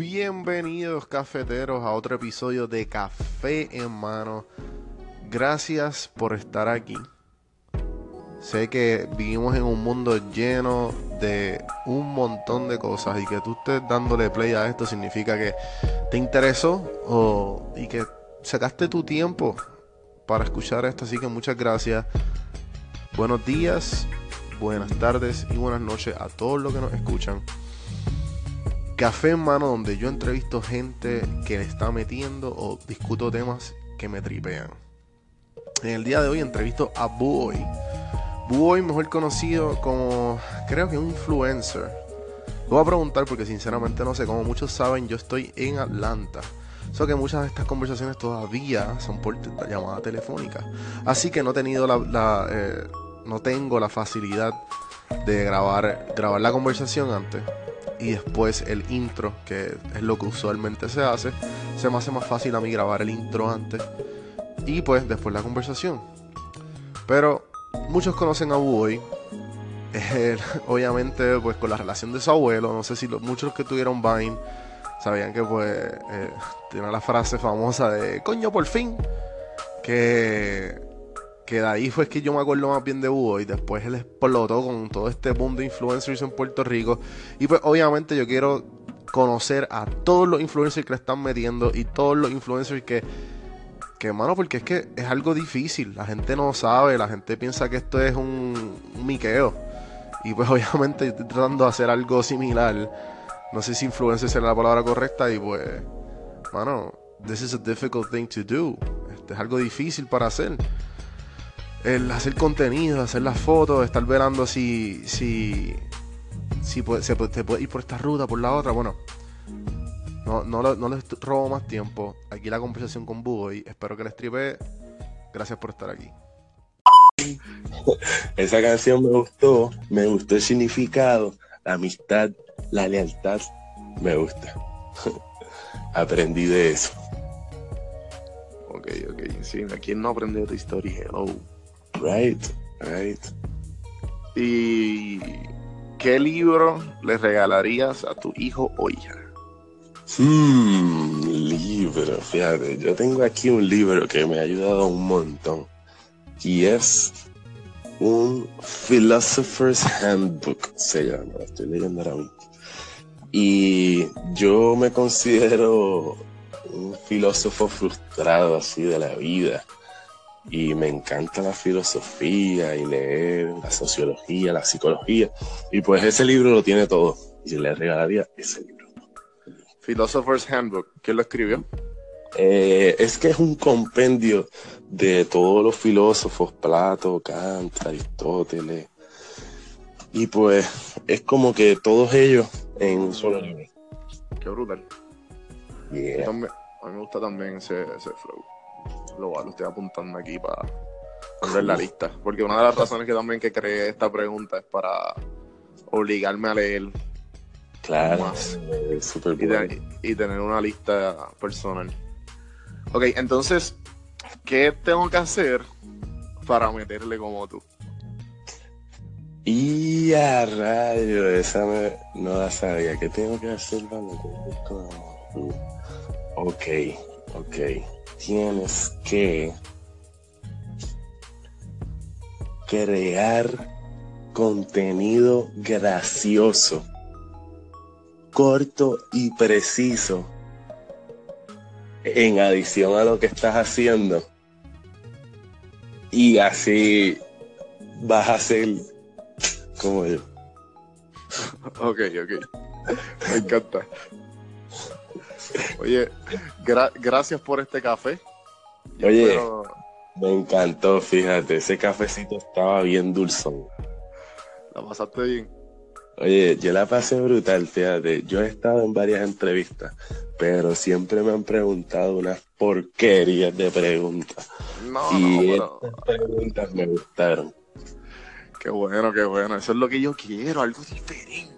Bienvenidos cafeteros a otro episodio de Café en Mano. Gracias por estar aquí. Sé que vivimos en un mundo lleno de un montón de cosas y que tú estés dándole play a esto significa que te interesó o, y que sacaste tu tiempo para escuchar esto. Así que muchas gracias. Buenos días, buenas tardes y buenas noches a todos los que nos escuchan. Café en mano donde yo entrevisto gente que le está metiendo o discuto temas que me tripean. En el día de hoy entrevisto a Boy. Boy, mejor conocido como creo que un influencer. Lo voy a preguntar porque sinceramente no sé, como muchos saben, yo estoy en Atlanta. Solo que muchas de estas conversaciones todavía son por llamada telefónica. Así que no he tenido la, eh, no tengo la facilidad de grabar, grabar la conversación antes y después el intro, que es lo que usualmente se hace. Se me hace más fácil a mí grabar el intro antes y pues después la conversación. Pero muchos conocen a Boy. obviamente pues con la relación de su abuelo, no sé si muchos que tuvieron Vine sabían que pues eh, tiene la frase famosa de coño por fin que que de ahí fue que yo me acuerdo más bien de Hugo y después él explotó con todo este boom de influencers en Puerto Rico. Y pues obviamente yo quiero conocer a todos los influencers que le están metiendo y todos los influencers que, que mano, porque es que es algo difícil. La gente no sabe, la gente piensa que esto es un, miqueo. Y pues obviamente yo estoy tratando de hacer algo similar. No sé si influencer será la palabra correcta y pues, mano, this is a difficult thing to do. Este es algo difícil para hacer el hacer contenido, hacer las fotos, estar velando si, si, si puede, se, puede, ir por esta ruta, por la otra. Bueno, no, no, les robo más tiempo. Aquí la conversación con Bugo y espero que les tripe. Gracias por estar aquí. Esa canción me gustó, me gustó el significado, la amistad, la lealtad, me gusta. Aprendí de eso. Ok, ok, sí, aquí no aprende de tu historia? Hello. Right, right. ¿Y qué libro le regalarías a tu hijo o hija? Hmm, libro, fíjate, yo tengo aquí un libro que me ha ayudado un montón y es un Philosopher's Handbook, se llama, estoy leyendo ahora mismo. Y yo me considero un filósofo frustrado así de la vida y me encanta la filosofía y leer la sociología, la psicología. Y pues ese libro lo tiene todo. Y le regalaría ese libro. Philosopher's Handbook. ¿Quién lo escribió? Eh, es que es un compendio de todos los filósofos, Plato, Kant, Aristóteles. Y pues es como que todos ellos en un solo libro. Qué brutal. a mí me gusta también ese, ese flow lo, lo estoy apuntando aquí para poner la lista. Porque una de las razones que también que creé esta pregunta es para obligarme a leer claro, más y, tener una lista personal. Ok, entonces, ¿qué tengo que hacer para meterle como tú? Y a rayo, esa no la sabía. ¿Qué tengo que hacer para meterle como tú? Ok, ok tienes que crear contenido gracioso, corto y preciso, en adición a lo que estás haciendo. Y así vas a ser como yo. Ok, ok. Me encanta. Oye, gracias por este café. Oye, me encantó, fíjate, ese cafecito estaba bien dulzón. ¿La pasaste bien? Oye, yo la pasé brutal, fíjate. Yo he estado en varias entrevistas, pero siempre me han preguntado unas porquerías de preguntas. No, y no, estas preguntas me gustaron. Qué bueno, qué bueno. Eso es lo que yo quiero, algo diferente.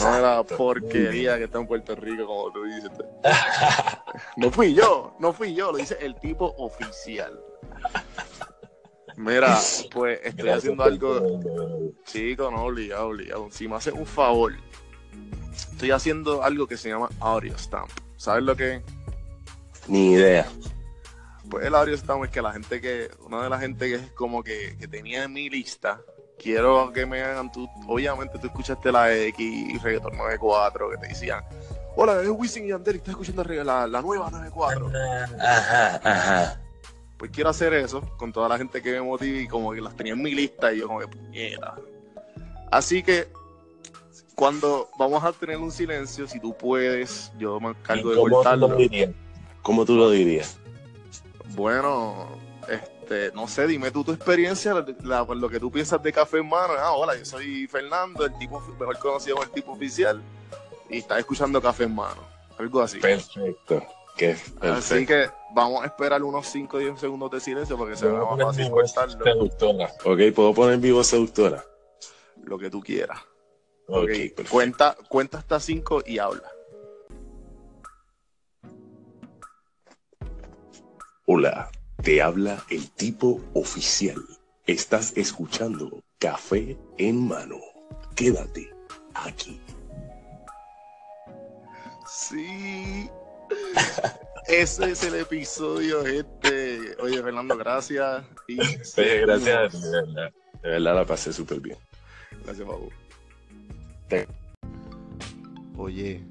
No era porquería que está en Puerto Rico, como tú dices. No fui yo, no fui yo, lo dice el tipo oficial. Mira, pues estoy haciendo algo. Chico, no, obligado, obligado. Si me haces un favor, estoy haciendo algo que se llama Audio Stamp. ¿Sabes lo que es? Ni idea. Pues el Audio Stamp es que la gente que, una de la gente que es como que, que tenía en mi lista, quiero que me hagan tú, obviamente tú escuchaste la X y Reggaeton 94 que te decían, hola, es Wisin y Yandel, estás escuchando la, la nueva 94. Ajá, ajá. Pues quiero hacer eso con toda la gente que me motive y como que las tenía en mi lista y yo como que puñeta. Así que cuando vamos a tener un silencio, si tú puedes, yo me encargo de ¿Cómo tú cortarlo. lo dirías? ¿Cómo tú lo dirías? Bueno, este, no sé, dime tú tu experiencia, la- lo que tú piensas de Café en Mano. Ah, hola, yo soy Fernando, el tipo mejor conocido como el tipo oficial, y estás escuchando Café en Mano. Algo así. Perfecto. Así que vamos a esperar unos 5 o 10 segundos de silencio para que se Puedo más fácil cortarlo. seductora. Ok, puedo poner mi voz seductora. Lo que tú quieras. Ok, Ok, perfecto. cuenta, cuenta hasta 5 y habla. Hola, te habla el tipo oficial. Estás escuchando Café en Mano. Quédate aquí. Sí. Ese es el episodio, gente. Oye, Fernando, gracias. Y Oye, gracias de verdad. De verdad la pasé súper bien. Gracias. Te- Oye,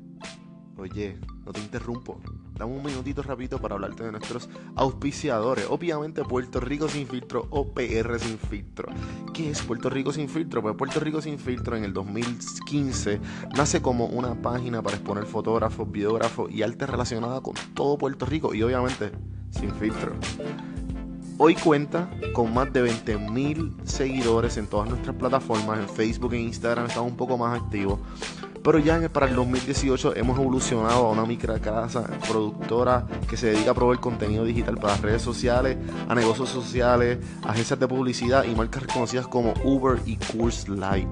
oye, no te interrumpo. Dame un minutito rapidito para hablarte de nuestros auspiciadores. Obviamente Puerto Rico Sin Filtro o PR Sin Filtro. ¿Qué es Puerto Rico Sin Filtro? Pues Puerto Rico Sin Filtro en el 2015 nace como una página para exponer fotógrafos, videógrafos y arte relacionada con todo Puerto Rico y obviamente sin filtro. Hoy cuenta con más de 20.000 seguidores en todas nuestras plataformas, en Facebook e Instagram estamos un poco más activos. Pero ya para el 2018 hemos evolucionado a una microcasa productora que se dedica a proveer contenido digital para redes sociales, a negocios sociales, agencias de publicidad y marcas reconocidas como Uber y Course Light.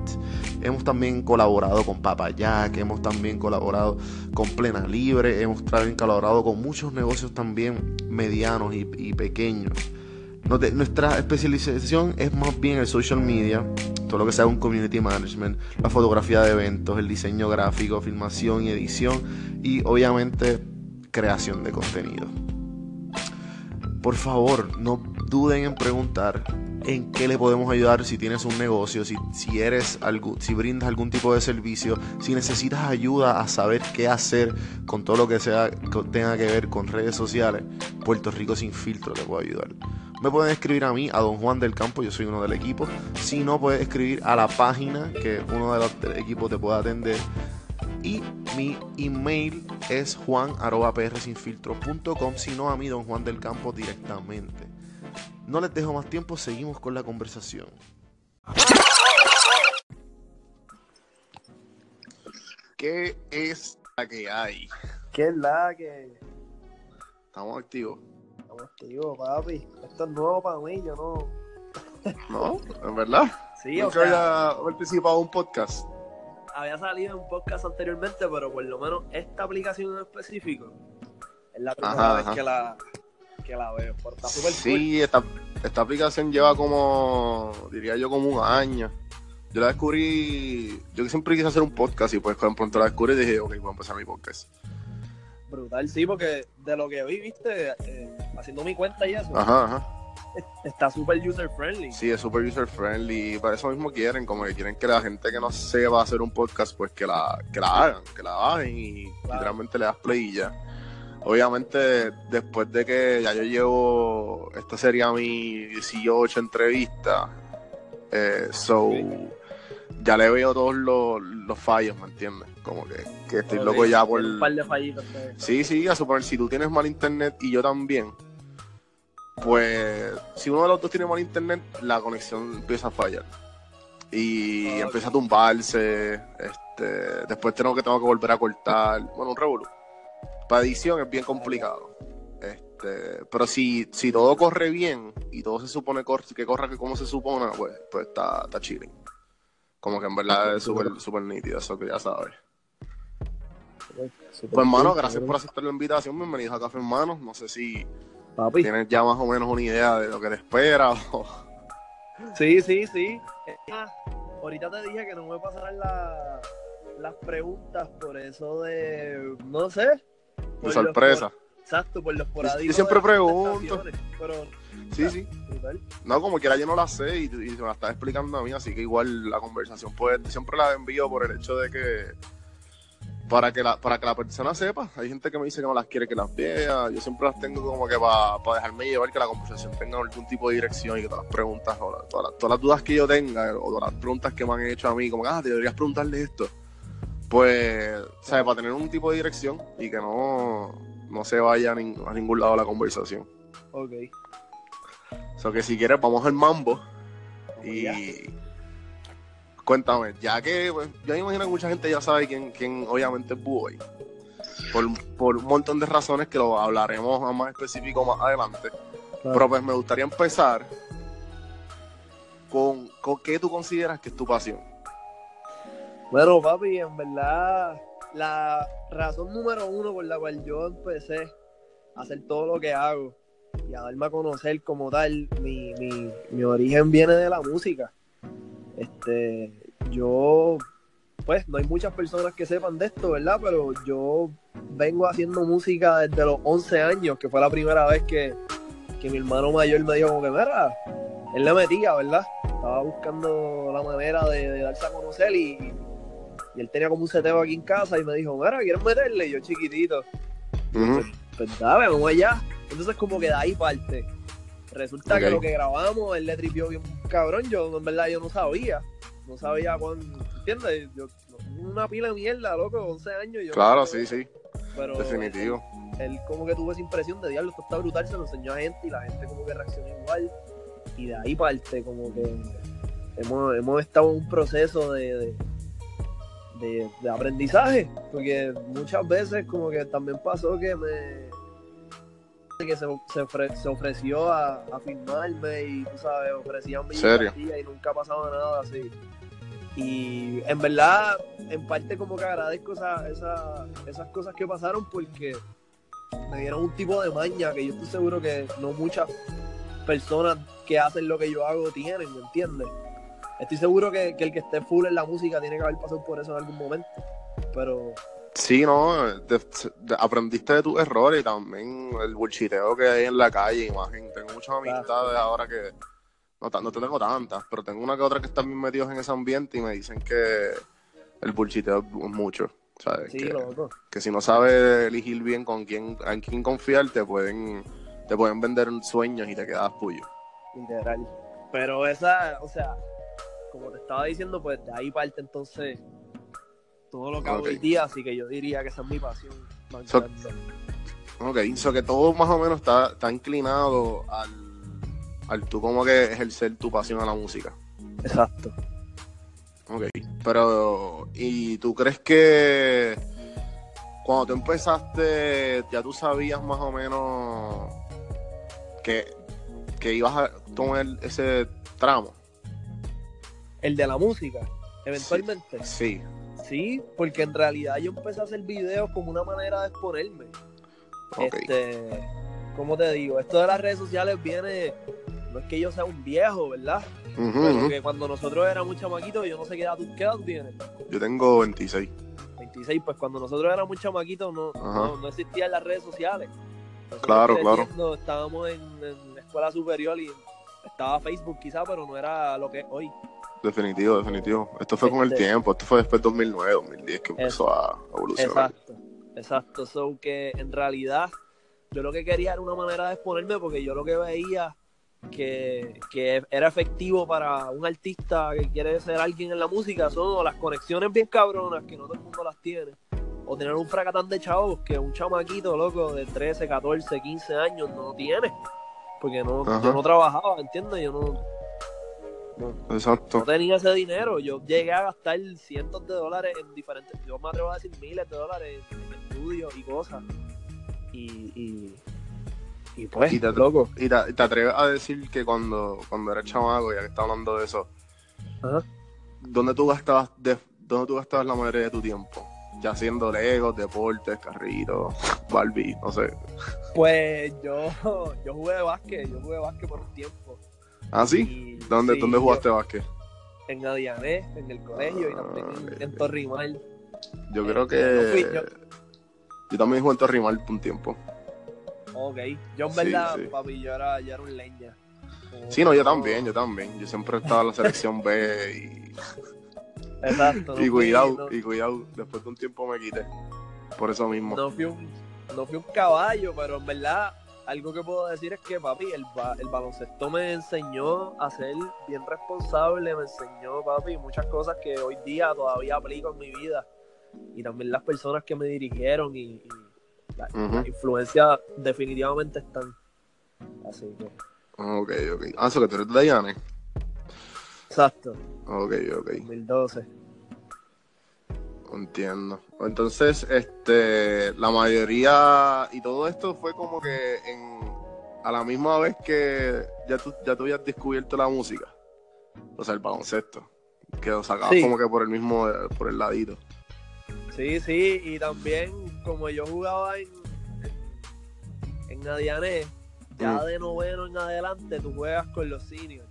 Hemos también colaborado con Papayac, hemos también colaborado con Plena Libre, hemos también colaborado con muchos negocios también medianos y, y pequeños. Nuestra especialización es más bien el social media, todo lo que sea un community management, la fotografía de eventos, el diseño gráfico, filmación y edición y obviamente creación de contenido. Por favor, no duden en preguntar en qué le podemos ayudar si tienes un negocio, si, si eres algo, si brindas algún tipo de servicio, si necesitas ayuda a saber qué hacer con todo lo que sea tenga que ver con redes sociales. Puerto Rico sin filtro te puede ayudar. Me pueden escribir a mí, a Don Juan del Campo, yo soy uno del equipo. Si no, puedes escribir a la página que uno de los del equipo te puede atender. Y mi email es juan.prsinfiltro.com, si no a mí, Don Juan del Campo, directamente. No les dejo más tiempo, seguimos con la conversación. ¿Qué es la que hay? ¿Qué es la que Estamos activos. Estamos activos, papi? Esto es nuevo para mí, yo no. ¿No? ¿En verdad? Sí, o Nunca sea, había participado en un podcast. había salido en un podcast anteriormente, pero por lo menos esta aplicación en específico es la primera Ajá, vez ajá. que la, que la veo. Pero está súper Sí, esta, esta aplicación lleva como, diría yo, como un año. Yo la descubrí, yo siempre quise hacer un podcast y pues cuando pronto la descubrí dije, ok, voy a empezar mi podcast. Brutal, sí, porque de lo que vi, viste, eh, haciendo mi cuenta y eso, Ajá, ajá. está súper user friendly. Sí, es super user friendly y para eso mismo quieren, como que quieren que la gente que no sepa hacer un podcast, pues que la, que la hagan, que la bajen y literalmente le das play y ya. Obviamente, después de que ya yo llevo, esta sería mi 18 entrevista, eh, so, ya le veo todos los, los fallos, ¿me entiendes? Como que, que estoy loco ya por... Un par de fallitos. que- Sí, sí, a suponer, si tú tienes mal internet y yo también, pues si uno de los dos tiene mal internet, la conexión empieza a fallar. Y empieza a tumbarse, este, después tengo que, tengo que volver a cortar, bueno, un revolú. Para edición es bien complicado. Este, pero si, si todo corre bien y todo se supone cor- que corra que como se supone, pues, pues está, está chilling. Como que en verdad es súper súper nítido, eso que ya sabes. Pues hermano, gracias por aceptar la invitación. Bienvenidos a Café Hermanos. No sé si Papi. tienes ya más o menos una idea de lo que te espera. o- Sí, sí, sí. Ah, ahorita te dije que no me pasaran la, las preguntas por eso de, no sé. De sorpresa. por- exacto, por los Yo poradicos. siempre pregunto. Pero, Sí, sí. brutal. No, como quiera yo no la sé y, y me la está explicando a mí, así que igual la conversación pues siempre la envío por el hecho de que para que la para que la persona sepa, hay gente que me dice que no las quiere que las vea, yo siempre las tengo como que para dejarme llevar que la conversación tenga algún tipo de dirección y que todas las preguntas o la- todas, las, todas las dudas que yo tenga o todas las preguntas que me han hecho a mí, como ah, te deberías preguntarle esto, pues, ¿sabes? Para tener un tipo de dirección y que no, no se vaya a, nin- a ningún lado la conversación. Ok. O sea que si quieres vamos al mambo. Y cuéntame, ya que pues, yo me imagino que mucha gente ya sabe quién, quién obviamente es Boy. Por, por un montón de razones que lo hablaremos a más específico más adelante. Claro. Pero pues me gustaría empezar con, con qué tú consideras que es tu pasión. Bueno, papi, en verdad, la razón número uno por la cual yo empecé a hacer todo lo que hago y a darme a conocer como tal, mi, mi, mi origen viene de la música. Este, yo, pues, no hay muchas personas que sepan de esto, ¿verdad? Pero yo vengo haciendo música desde los 11 años, que fue la primera vez que, que mi hermano mayor me dijo como que, mira, él le metía, ¿verdad? Estaba buscando la manera de, de darse a conocer y, y él tenía como un seteo aquí en casa y me dijo, mira, ¿quieres meterle? Y yo chiquitito, Ujú. pues dale, vamos allá. Entonces como que de ahí parte. Resulta que lo que grabamos, él le tripió bien cabrón, yo en verdad yo no sabía. No sabía cuándo, ¿entiendes? Yo, una pila de mierda, loco, 11 años. Yo Claro, no sí, sí, Pero definitivo. él como que tuvo esa impresión de diablo, esto está brutal, se lo enseñó a gente y la gente como que reaccionó igual. Y de ahí parte, como que hemos, hemos estado en un proceso de, de, de- de aprendizaje, porque muchas veces como que también pasó que me que se, se, ofre- se ofreció a, a filmarme y tú sabes, ofrecían mi y nunca ha pasado nada así. Y en verdad, en parte como que agradezco esa, esa- esas cosas que pasaron porque me dieron un tipo de maña que yo estoy seguro que no muchas personas que hacen lo que yo hago tienen, ¿me entiendes? Estoy seguro que, que el que esté full en la música tiene que haber pasado por eso en algún momento. Pero Sí, no, de- de- aprendiste de tus errores y también el bullshiteo que hay en la calle, imagen. Tengo muchas amistades ahora que no, no tengo tantas, pero tengo una que otra que están bien metidos en ese ambiente y me dicen que el bullshiteo es mucho. ¿sabes? sí, que, loco. que si no sabes elegir bien con quién, en quién confiar, te pueden, te pueden vender sueños y te quedas puyo. Literal. Pero esa, o sea, como te estaba diciendo, pues de ahí parte entonces todo lo que hago Ok. hoy día, así que yo diría que esa es mi pasión So-. Ok, so que todo más o menos está, está inclinado al, al tú como que ejercer tu pasión a la música. Exacto. Ok, pero ¿y tú crees que cuando tú empezaste ya tú sabías más o menos que, que ibas a tomar ese tramo? El de la música, eventualmente. Sí, Sí, porque en realidad yo empecé a hacer videos como una manera de exponerme. Este, ¿cómo te digo? Esto de las redes sociales viene, no es que yo sea un viejo, ¿verdad? Pero que cuando nosotros éramos chamaquitos, yo no sé qué edad tú, qué edad tú tienes. Yo tengo 26. 26, pues cuando nosotros éramos chamaquitos no, no, no existían las redes sociales. Nosotros Claro, claro. Estábamos en, en la escuela superior y estaba Facebook quizá, pero no era lo que es hoy. Definitivo, definitivo. Esto fue con el Este- tiempo, esto fue después de 2009, 2010 que empezó a evolucionar. Exacto, exacto. So que en realidad yo lo que quería era una manera de exponerme porque yo lo que veía que, que era efectivo para un artista que quiere ser alguien en la música son las conexiones bien cabronas que no todo el mundo las tiene o tener un fracatán de chavos que un chamaquito loco de 13, 14, 15 años no tiene porque no, Ajá. yo no trabajaba, ¿entiendes? Yo no, Exacto. no tenía ese dinero. Yo llegué a gastar cientos de dólares en diferentes. Yo me atrevo a decir miles de dólares en, estudios y cosas. Y, y, y pues, Y te- loco. ¿Y te, y te atreves a decir que cuando, cuando eres chamaco, ya que estás hablando de eso, Ajá. ¿dónde tú gastabas de, dónde tú gastabas la mayoría de tu tiempo? Ya haciendo legos, deportes, carritos, Barbie, no sé. Pues yo, yo jugué básquet. Yo jugué básquet por un tiempo. ¿Ah, sí? Y- ¿Dónde, sí, ¿dónde yo- jugaste básquet? En Adiané, en el colegio y también en, en Torrimal. Yo creo no que. fui yo. Yo también jugué en Torrimal por un tiempo. Ok. Yo en verdad, sí. papi, yo era, yo era un leña. Como- Sí, no, yo también, yo también. Yo siempre estaba en la selección B y, Exacto. no y cuidado, no- y cuidado. Después de un tiempo me quité. Por eso mismo. no fui un no fui un caballo, pero en verdad algo que puedo decir es que papi, el, ba- el baloncesto me enseñó a ser bien responsable, me enseñó papi muchas cosas que hoy día todavía aplico en mi vida y también las personas que me dirigieron y, y la, influencias definitivamente están. Así que, Ok, ok. Ah, eso que tú eres de Yane. exacto, Ok, ok. 2012. Entiendo. Entonces, este, la mayoría y todo esto fue como que en, a la misma vez que ya tú, ya tú habías descubierto la música. O sea, el baloncesto. Que lo sacabas Sí. como que por el mismo, por el ladito. Sí, sí, y también como yo jugaba en, en, en Adiané, ya Mm. de noveno en adelante tú juegas con los seniors.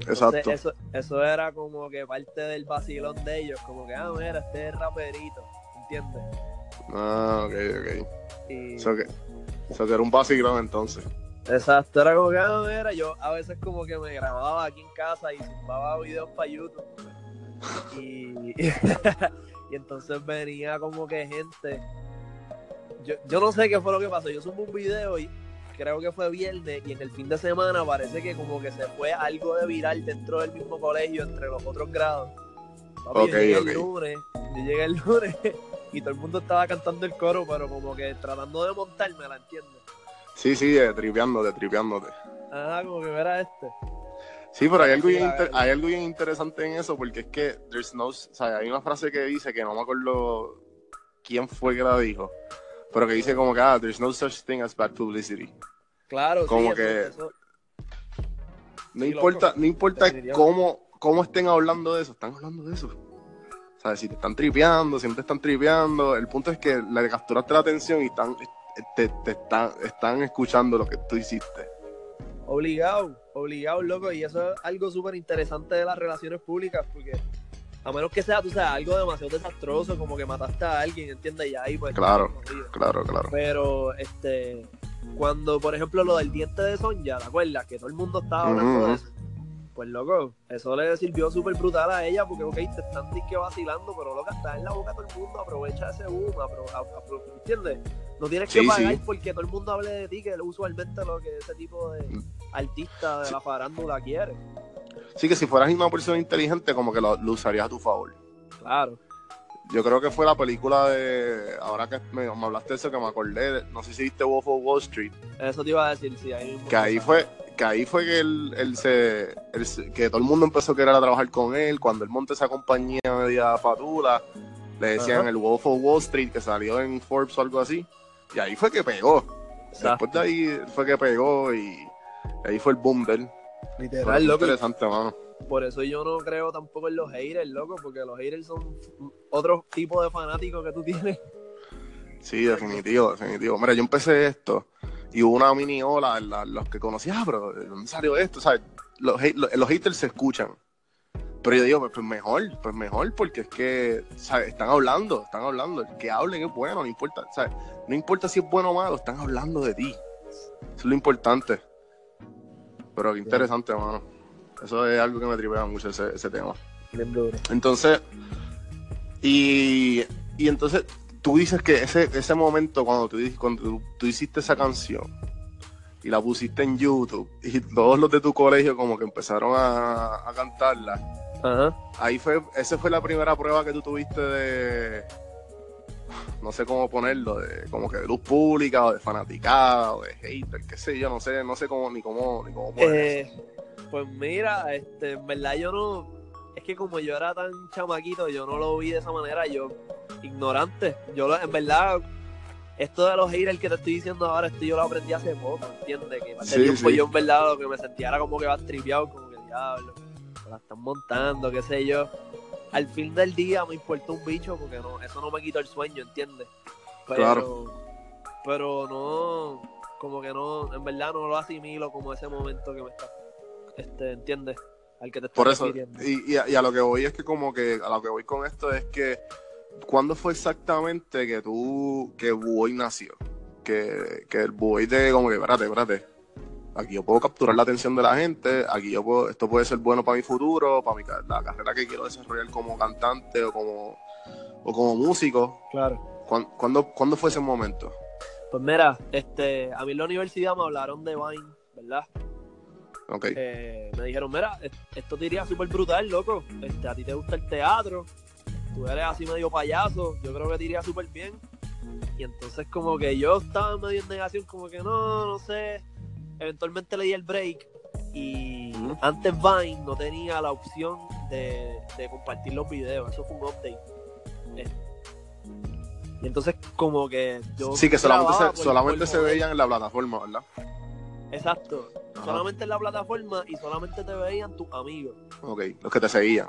Exacto. Eso, eso era como que parte del vacilón de ellos, como que, ah, mira, este es raperito, ¿entiendes? Ah, ok, ok. Y, Eso que, eso que era un vacilón entonces. exacto, era como que, ah, mira, yo a veces como que me grababa aquí en casa y zumbaba videos para YouTube. Y, y entonces venía como que gente. Yo, yo no sé qué fue lo que pasó. Yo subí un video y creo que fue viernes y en el fin de semana parece que como que se fue algo de viral dentro del mismo colegio entre los otros grados. Papi, Ok, yo llegué ok. el lunes, yo llegué el lunes y todo el mundo estaba cantando el coro, pero como que tratando de montarme, ¿la entiendes? Sí, sí, de tripeándote, tripeándote. Ah, como que era este. Sí, pero hay algo, Sí, bien verdad. hay algo bien interesante en eso, porque es que there's no, o sea, hay una frase que dice que no me acuerdo quién fue que la dijo, pero que dice como que ah, there's no such thing as bad publicity. Claro, Como sí, que- eso- eso- No Sí, importa, loco. no importa cómo, cómo estén hablando de eso, están hablando de eso. O sea, si te están tripeando, si no te están tripeando, el punto es que le capturaste la atención y están, te, te están, están escuchando lo que tú hiciste. Obligado, obligado, loco. Y eso es algo súper interesante de las relaciones públicas, porque a menos que sea, tú sabes, algo demasiado desastroso, como que mataste a alguien, ¿entiendes? Y ahí pues. Claro. Claro, claro. Pero, este, cuando, por ejemplo, lo del diente de Sonja, ¿te acuerdas? Que todo el mundo estaba hablando de eso. Pues, loco, eso le sirvió súper brutal a ella, porque, ok, te están disque vacilando, pero, loca, está en la boca de todo el mundo, aprovecha ese boom, apro- ¿entiendes? No tienes que Sí, pagar sí. porque todo el mundo hable de ti, que es usualmente lo que ese tipo de artista de Sí. la farándula quiere. Sí que si fueras una persona inteligente, como que lo, lo usarías a tu favor. Claro. Yo creo que fue la película de. Ahora que me, me hablaste de eso, que me acordé. No sé si viste Wolf of Wall Street. Eso te iba a decir, sí, ahí. Que ahí fue. Que ahí fue que él, él se, él Que todo el mundo empezó a querer a trabajar con él. Cuando él monta esa compañía media fatula. Le decían Ajá. el Wolf of Wall Street, que salió en Forbes o algo así. Y ahí fue que pegó. Exacto. Después de ahí fue que pegó y. ahí fue el boom de él. Literal, loco. interesante, mano. Por eso yo no creo tampoco en los haters, loco, porque los haters son otro tipo de fanáticos que tú tienes. Sí, definitivo, definitivo. Mira, yo empecé esto y hubo una mini ola en la- los que conocí, ah, pero ¿de dónde salió esto? ¿Sabes? Los, hate- los, los haters se escuchan. Pero yo digo, pues, pues mejor, pues mejor, porque es que, ¿sabes? Están hablando, están hablando. El que hablen es bueno, no importa, ¿sabes? No importa si es bueno o malo, están hablando de ti. Eso es lo importante. Pero qué interesante, mano. Eso es algo que me tripea mucho ese, ese tema. Entonces, y, y entonces tú dices que ese, ese momento cuando, tú, cuando tú, tú hiciste esa canción y la pusiste en YouTube y todos los de tu colegio como que empezaron a, a cantarla, Ajá. ahí fue, esa fue la primera prueba que tú tuviste de, no sé cómo ponerlo, de como que de luz pública o de fanaticada o de hater, qué sé yo, no sé, no sé cómo ni cómo, ni cómo poner. Eh, pues mira, este, en verdad yo no. Es que como yo era tan chamaquito, yo no lo vi de esa manera, yo ignorante. Yo lo- en verdad, esto de los haters que te estoy diciendo ahora, esto yo lo aprendí hace poco, ¿entiendes? Que hace Sí, tiempo sí. yo en verdad lo que me sentía era como que va tripeado, como que diablo, me la están montando, qué sé yo. Al fin del día me importó un bicho porque no, eso no me quitó el sueño, ¿entiendes? Pero, Claro. pero no, como que no, en verdad no lo asimilo como ese momento que me está, este, ¿entiendes? Al que te Por eso, y, y a, y a lo que voy es que como que, a lo que voy con esto es que ¿cuándo fue exactamente que tú, que Buoy nació? Que, que el Buoy de como que, espérate, espérate, aquí yo puedo capturar la atención de la gente, aquí yo puedo, esto puede ser bueno para mi futuro, para mi, la carrera que quiero desarrollar como cantante o como, o como músico. Claro. ¿Cuándo, cuándo, cuándo fue ese momento? Pues mira, este, a mí en la universidad me hablaron de Vine, ¿verdad? Eh, me dijeron, mira, es- esto te iría súper brutal, loco. Este, a ti te gusta el teatro, tú eres así medio payaso, yo creo que te iría súper bien. Y entonces como que yo estaba medio en negación, como que no, no sé. Eventualmente le di el break y antes Vine no tenía la opción de, de compartir los videos, eso fue un update. Eh, y entonces como que yo... Sí, que solamente, se, solamente se veían en la plataforma, ¿verdad? Exacto. Ajá. Solamente en la plataforma y solamente te veían tus amigos. Ok, los que te seguían.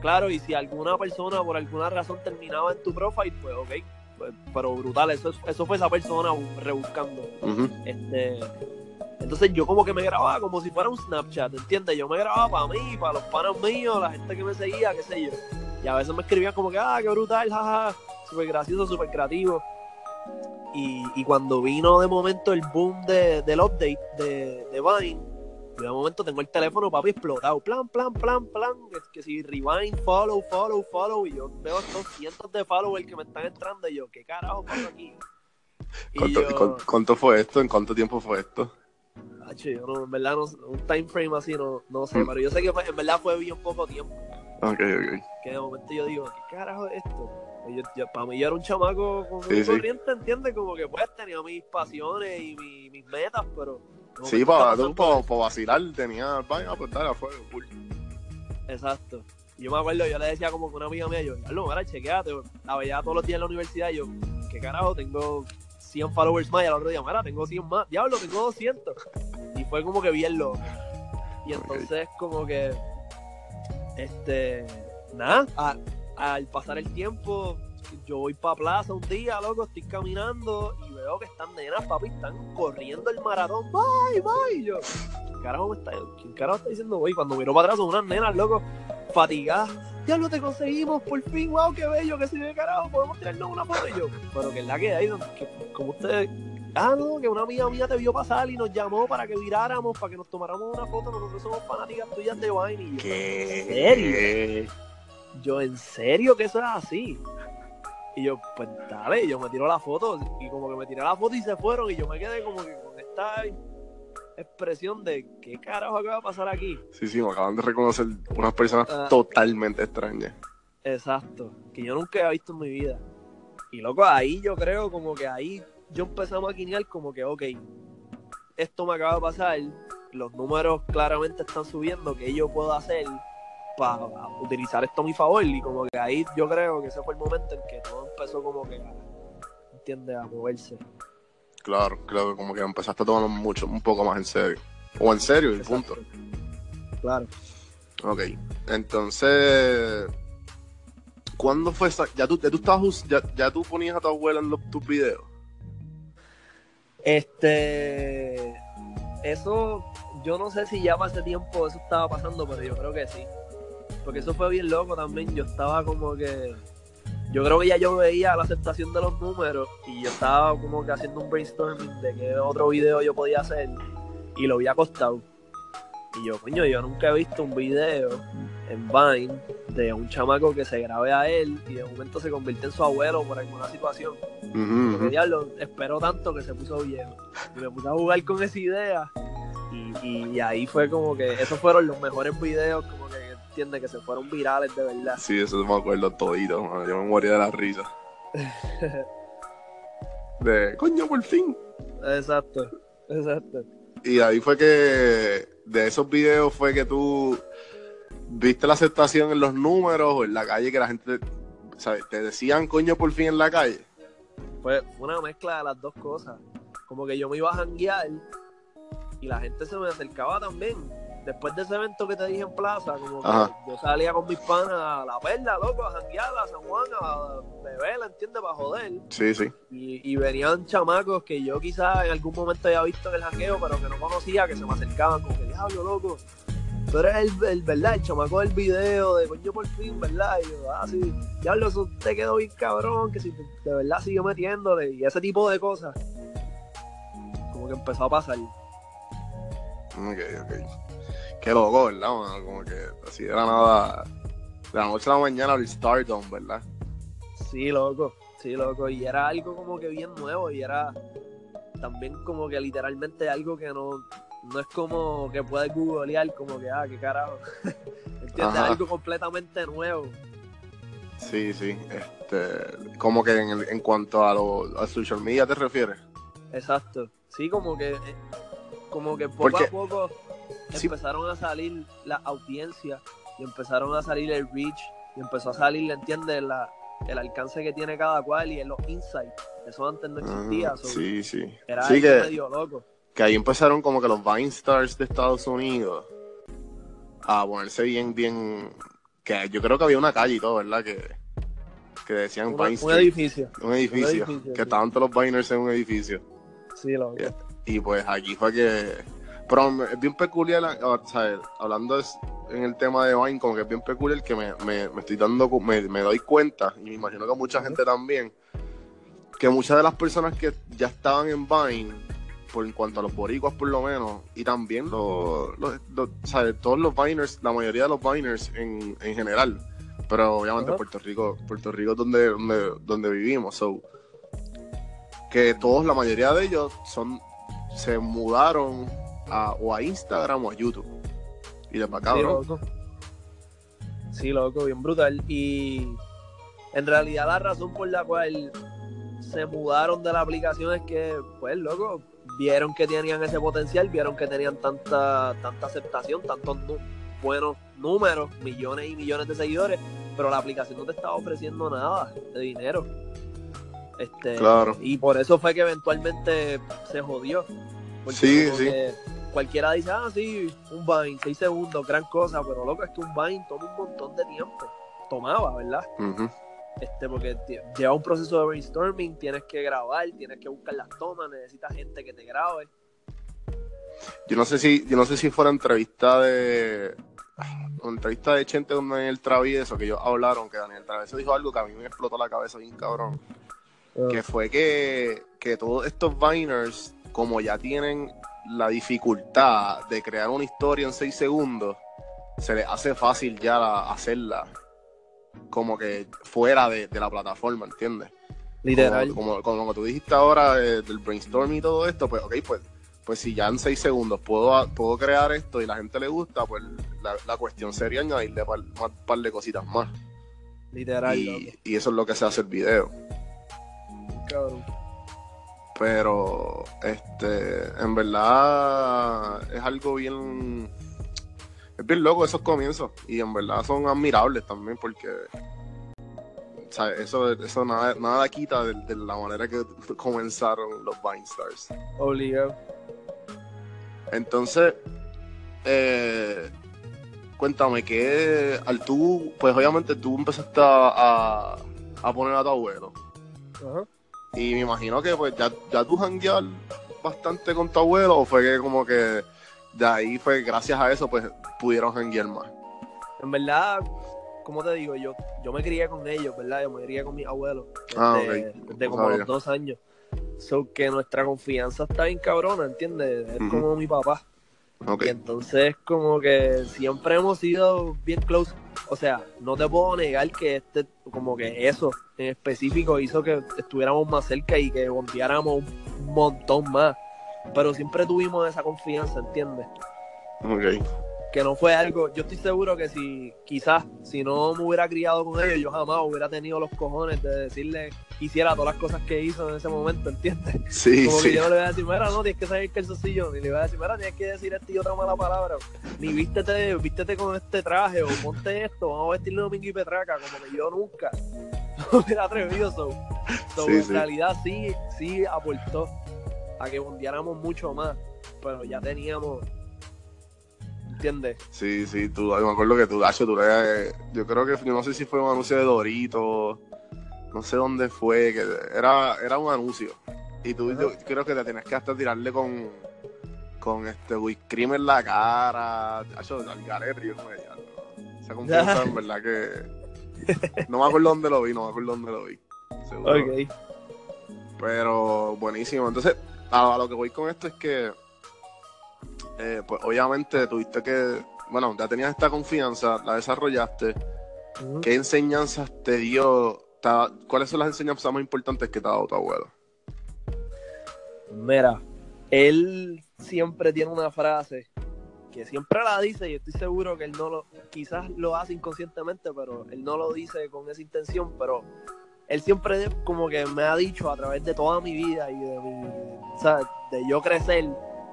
Claro, y si alguna persona por alguna razón terminaba en tu profile, pues ok. Pues, pero brutal, eso, eso fue esa persona rebuscando. Este, entonces yo como que me grababa como si fuera un Snapchat, ¿entiendes? Yo me grababa para mí, para los panos míos, la gente que me seguía, qué sé yo. Y a veces me escribían como que, ah, qué brutal, jaja, súper gracioso, súper creativo. Y, y cuando vino de momento el boom de, del update de, de Vine, yo de momento tengo el teléfono, papi, explotado. Plan, plan, plan, plan. Que, que si rewind, follow, follow, follow. Y yo veo estos cientos de followers que me están entrando. Y yo, ¿qué carajo pasa aquí? ¿Cuánto, yo, cu- cuánto fue esto? ¿En cuánto tiempo fue esto? Hacho, yo no, en verdad, no, un time frame así no, no sé. Mm. Pero yo sé que en verdad fue bien poco tiempo. Ok, ok. Que de momento yo digo, ¿qué carajo es esto? Y yo- yo- para mí yo era un chamaco como Sí, sí. corriente, ¿entiendes? Como que pues tenía mis pasiones y mi- mis metas, pero... Sí, para, tú, para, vacilar, tenía, vaya, pues dale a fuego, cool. Exacto. Yo me acuerdo, yo le decía como que una amiga mía, yo, Carlos, mira, chequeate, la veía todos los días en la universidad, y yo, ¿qué carajo? Tengo 100 followers más, y al otro día, mira, tengo 100 más, diablo, tengo 200. Y fue como que bien loco. Y entonces, como que, este, nada, a- al pasar el tiempo, yo voy para plaza un día, loco, estoy caminando y veo que están nenas, papi, están corriendo el maratón, bye, bye. Yo, ¿qué carajo me está, ¿quién carajo está diciendo, güey? Cuando miro para atrás son unas nenas, loco, fatigadas. Ya lo te conseguimos, por fin, wow, qué bello, que si de carajo, podemos tirarnos una foto. Y yo, pero que es la que hay, que, como ustedes. Ah, no, que una amiga mía te vio pasar y nos llamó para que viráramos, para que nos tomáramos una foto. Nosotros somos fanáticas tuyas de Vine. Y yo, ¿Qué? ¿En serio? yo, ¿en serio que eso es así? Y yo, pues dale, y yo me tiro la foto. Y como que me tiré la foto y se fueron. Y yo me quedé como que con esta expresión de qué carajo acaba de pasar aquí. Sí, sí, me acaban de reconocer unas personas Ah. totalmente extrañas. Exacto, que yo nunca había visto en mi vida. Y loco, ahí yo creo como que ahí yo empecé a maquinear como que, ok, esto me acaba de pasar, los números claramente están subiendo, ¿qué yo puedo hacer para utilizar esto a mi favor? Y como que ahí yo creo que ese fue el momento en que todo empezó como que, ¿entiendes? A moverse. Claro, claro, como que empezaste a tomarlo mucho, un poco más en serio. O en serio, y punto. Claro. Ok, entonces, ¿cuándo fue esa? ¿Ya tú, ya tú, estabas, ya, ya tú ponías a tu abuela en los- tus videos? Este. Eso, yo no sé si ya ese tiempo eso estaba pasando, pero yo creo que sí. Porque eso fue bien loco también. Yo estaba como que. Yo creo que ya yo veía la aceptación de los números y yo estaba como que haciendo un brainstorming de qué otro video yo podía hacer y lo había costado. Y yo, coño, yo nunca he visto un video en Vine de un chamaco que se grabe a él y de momento se convierte en su abuelo por alguna situación. Ujú, Porque ujú. diablo, esperó tanto que se puso viejo. Y me puse a jugar con esa idea. Y, y ahí fue como que esos fueron los mejores videos, como que entiende que se fueron virales de verdad. Sí, eso me acuerdo todito, mano. Yo me moría de la risa. De, coño, por fin. Exacto, exacto. Y ahí fue que, de esos videos fue que tú viste la aceptación en los números o en la calle que la gente, ¿sabes? Te decían coño por fin en la calle. Fue una mezcla de las dos cosas. Como que yo me iba a janguear y la gente se me acercaba también. Después de ese evento que te dije en plaza, como que yo salía con mis panas a la perla, loco, a janguear a San Juan, a beber, ¿entiendes? Para joder. Sí, sí. Y, y venían chamacos que yo quizás en algún momento había visto en el jangueo, pero que no conocía, que se me acercaban como que, diablo, loco, tú eres el, el, ¿verdad? El chamaco del video de coño por fin, ¿verdad? Y yo, ah, sí, diablo, eso te quedó bien cabrón, que si te- de verdad siguió metiéndole y ese tipo de cosas. Como que empezó a pasar. Ok, ok. Qué loco, ¿verdad? mano? Como que así de la nada. De la noche a la mañana el Stardom, ¿verdad? Sí, loco, sí, loco. Y era algo como que bien nuevo y era también como que literalmente algo que no, no es como que puedes googlear como que, ah, qué carajo. ¿Entiendes? Ajá. Algo completamente nuevo. Sí, sí. Este, como que en, el- en cuanto a, lo, a social media te refieres. Exacto. Sí, como que, como que poco Porque- a poco Sí. empezaron a salir las audiencias y empezaron a salir el reach y empezó a salir, ¿entiendes? La, el alcance que tiene cada cual y los insights. Eso antes no existía. Ah, sí, sí. Era Sí, que, medio loco. que ahí empezaron como que los Vine Stars de Estados Unidos a ponerse bien, bien. Que yo creo que había una calle y todo, ¿verdad? Que, que decían Un, Vine un Street. edificio. Un edificio. edificio, que sí. estaban todos los Viners en un edificio. Sí, loco. Yeah. Y pues aquí fue que. Pero es bien peculiar, o sea, hablando en el tema de Vine, como que es bien peculiar que me, me, me estoy dando, me, me doy cuenta, y me imagino que mucha gente también, que muchas de las personas que ya estaban en Vine, por en cuanto a los boricuas por lo menos, y también los, los- los- o sea, todos los Viners, la mayoría de los Viners en, en general, pero obviamente. Puerto Rico, Puerto Rico es donde, donde, donde vivimos, so, que todos, la mayoría de ellos son se mudaron a, o a Instagram o a YouTube. Y de para acá, Sí, loco. Sí, loco, bien brutal. Y en realidad la razón por la cual se mudaron de la aplicación es que, pues, loco, vieron que tenían ese potencial, vieron que tenían tanta, tanta aceptación, tantos buenos números, millones y millones de seguidores, pero la aplicación no te estaba ofreciendo nada de dinero. Este, Claro. Y por eso fue que eventualmente se jodió. Porque Sí, sí. que cualquiera dice, ah, sí, un Vine, seis segundos, gran cosa, pero loco, es que un Vine toma un montón de tiempo. Tomaba, ¿verdad? Este, porque lleva un proceso de brainstorming, tienes que grabar, tienes que buscar las tomas, necesitas gente que te grabe. Yo no sé si, yo no sé si fuera entrevista de una entrevista de Chente con Daniel Travieso que ellos hablaron, que Daniel Travieso dijo algo que a mí me explotó la cabeza bien cabrón. Que fue que, que todos estos Viners, como ya tienen la dificultad de crear una historia en seis segundos, se les hace fácil ya la- hacerla como que fuera de, de la plataforma, ¿entiendes? Literal. Como, como, como tú dijiste ahora eh, del brainstorming y todo esto, pues ok, pues, pues si ya en seis segundos puedo, puedo crear esto y la gente le gusta, pues la, la cuestión sería añadirle par, más- par de cositas más. Literal, Y, y eso es lo que se hace el video. Cabrón. Pero, este, en verdad es algo bien, es bien loco esos comienzos y en verdad son admirables también porque, o sea, eso, eso nada, nada quita de, de la manera que comenzaron los Vine Stars. Obligado. Entonces, eh, cuéntame que al tú, pues obviamente tú empezaste a, a poner a tu abuelo. Ajá. Y me imagino que pues ya, ya tú janguear bastante con tu abuelo o fue que como que de ahí fue gracias a eso pues pudieron janguear más. En verdad, como te digo, yo, yo me crié con ellos, ¿verdad? Yo me crié con mis abuelos Ah, desde, ok. desde No como sabía. los dos años. So que nuestra confianza está bien cabrona, ¿entiendes? Es como mi papá. Y entonces como que siempre hemos sido bien close. O sea, no te puedo negar que este, como que eso en específico hizo que estuviéramos más cerca y que bondeáramos un montón más. Pero siempre tuvimos esa confianza, ¿entiendes? Ok. Que no fue algo, yo estoy seguro que si quizás si no me hubiera criado con ellos, yo jamás hubiera tenido los cojones de decirle que hiciera todas las cosas que hizo en ese momento, ¿entiendes? Sí, Como que yo no le voy a decir, mira, no, tienes que salir calzoncillo, ni le voy a decir, mira, tienes que decir esta y otra mala palabra, ni vístete, vístete con este traje, o ponte esto, vamos a vestirle domingo y petraca, como que yo nunca me hubiera atrevido, so, so, Sí, en sí. realidad sí, sí aportó a que bondeáramos mucho más, pero ya teníamos, ¿entiendes? Sí, sí, tú, me acuerdo que tú, Dacho, tú le, yo creo que, yo no sé si fue un anuncio de Dorito, no sé dónde fue, que era, era un anuncio. Y tú, yo creo que te tenías que hasta tirarle con, con este whipped cream en la cara. Hacho, al yo no. Esa confianza, en verdad que. No me acuerdo dónde lo vi, no me acuerdo dónde lo vi. Seguro. Ok. Pero buenísimo. Entonces, a, a lo que voy con esto es que, eh, pues obviamente tuviste que, bueno, ya tenías esta confianza, la desarrollaste. Ujú. ¿Qué enseñanzas te dio? ¿Cuáles son las enseñanzas más importantes que te ha dado tu abuelo? Mira, él siempre tiene una frase que siempre la dice y estoy seguro que él no lo, quizás lo hace inconscientemente, pero él no lo dice con esa intención, pero él siempre como que me ha dicho a través de toda mi vida y de mi, o sea, de yo crecer,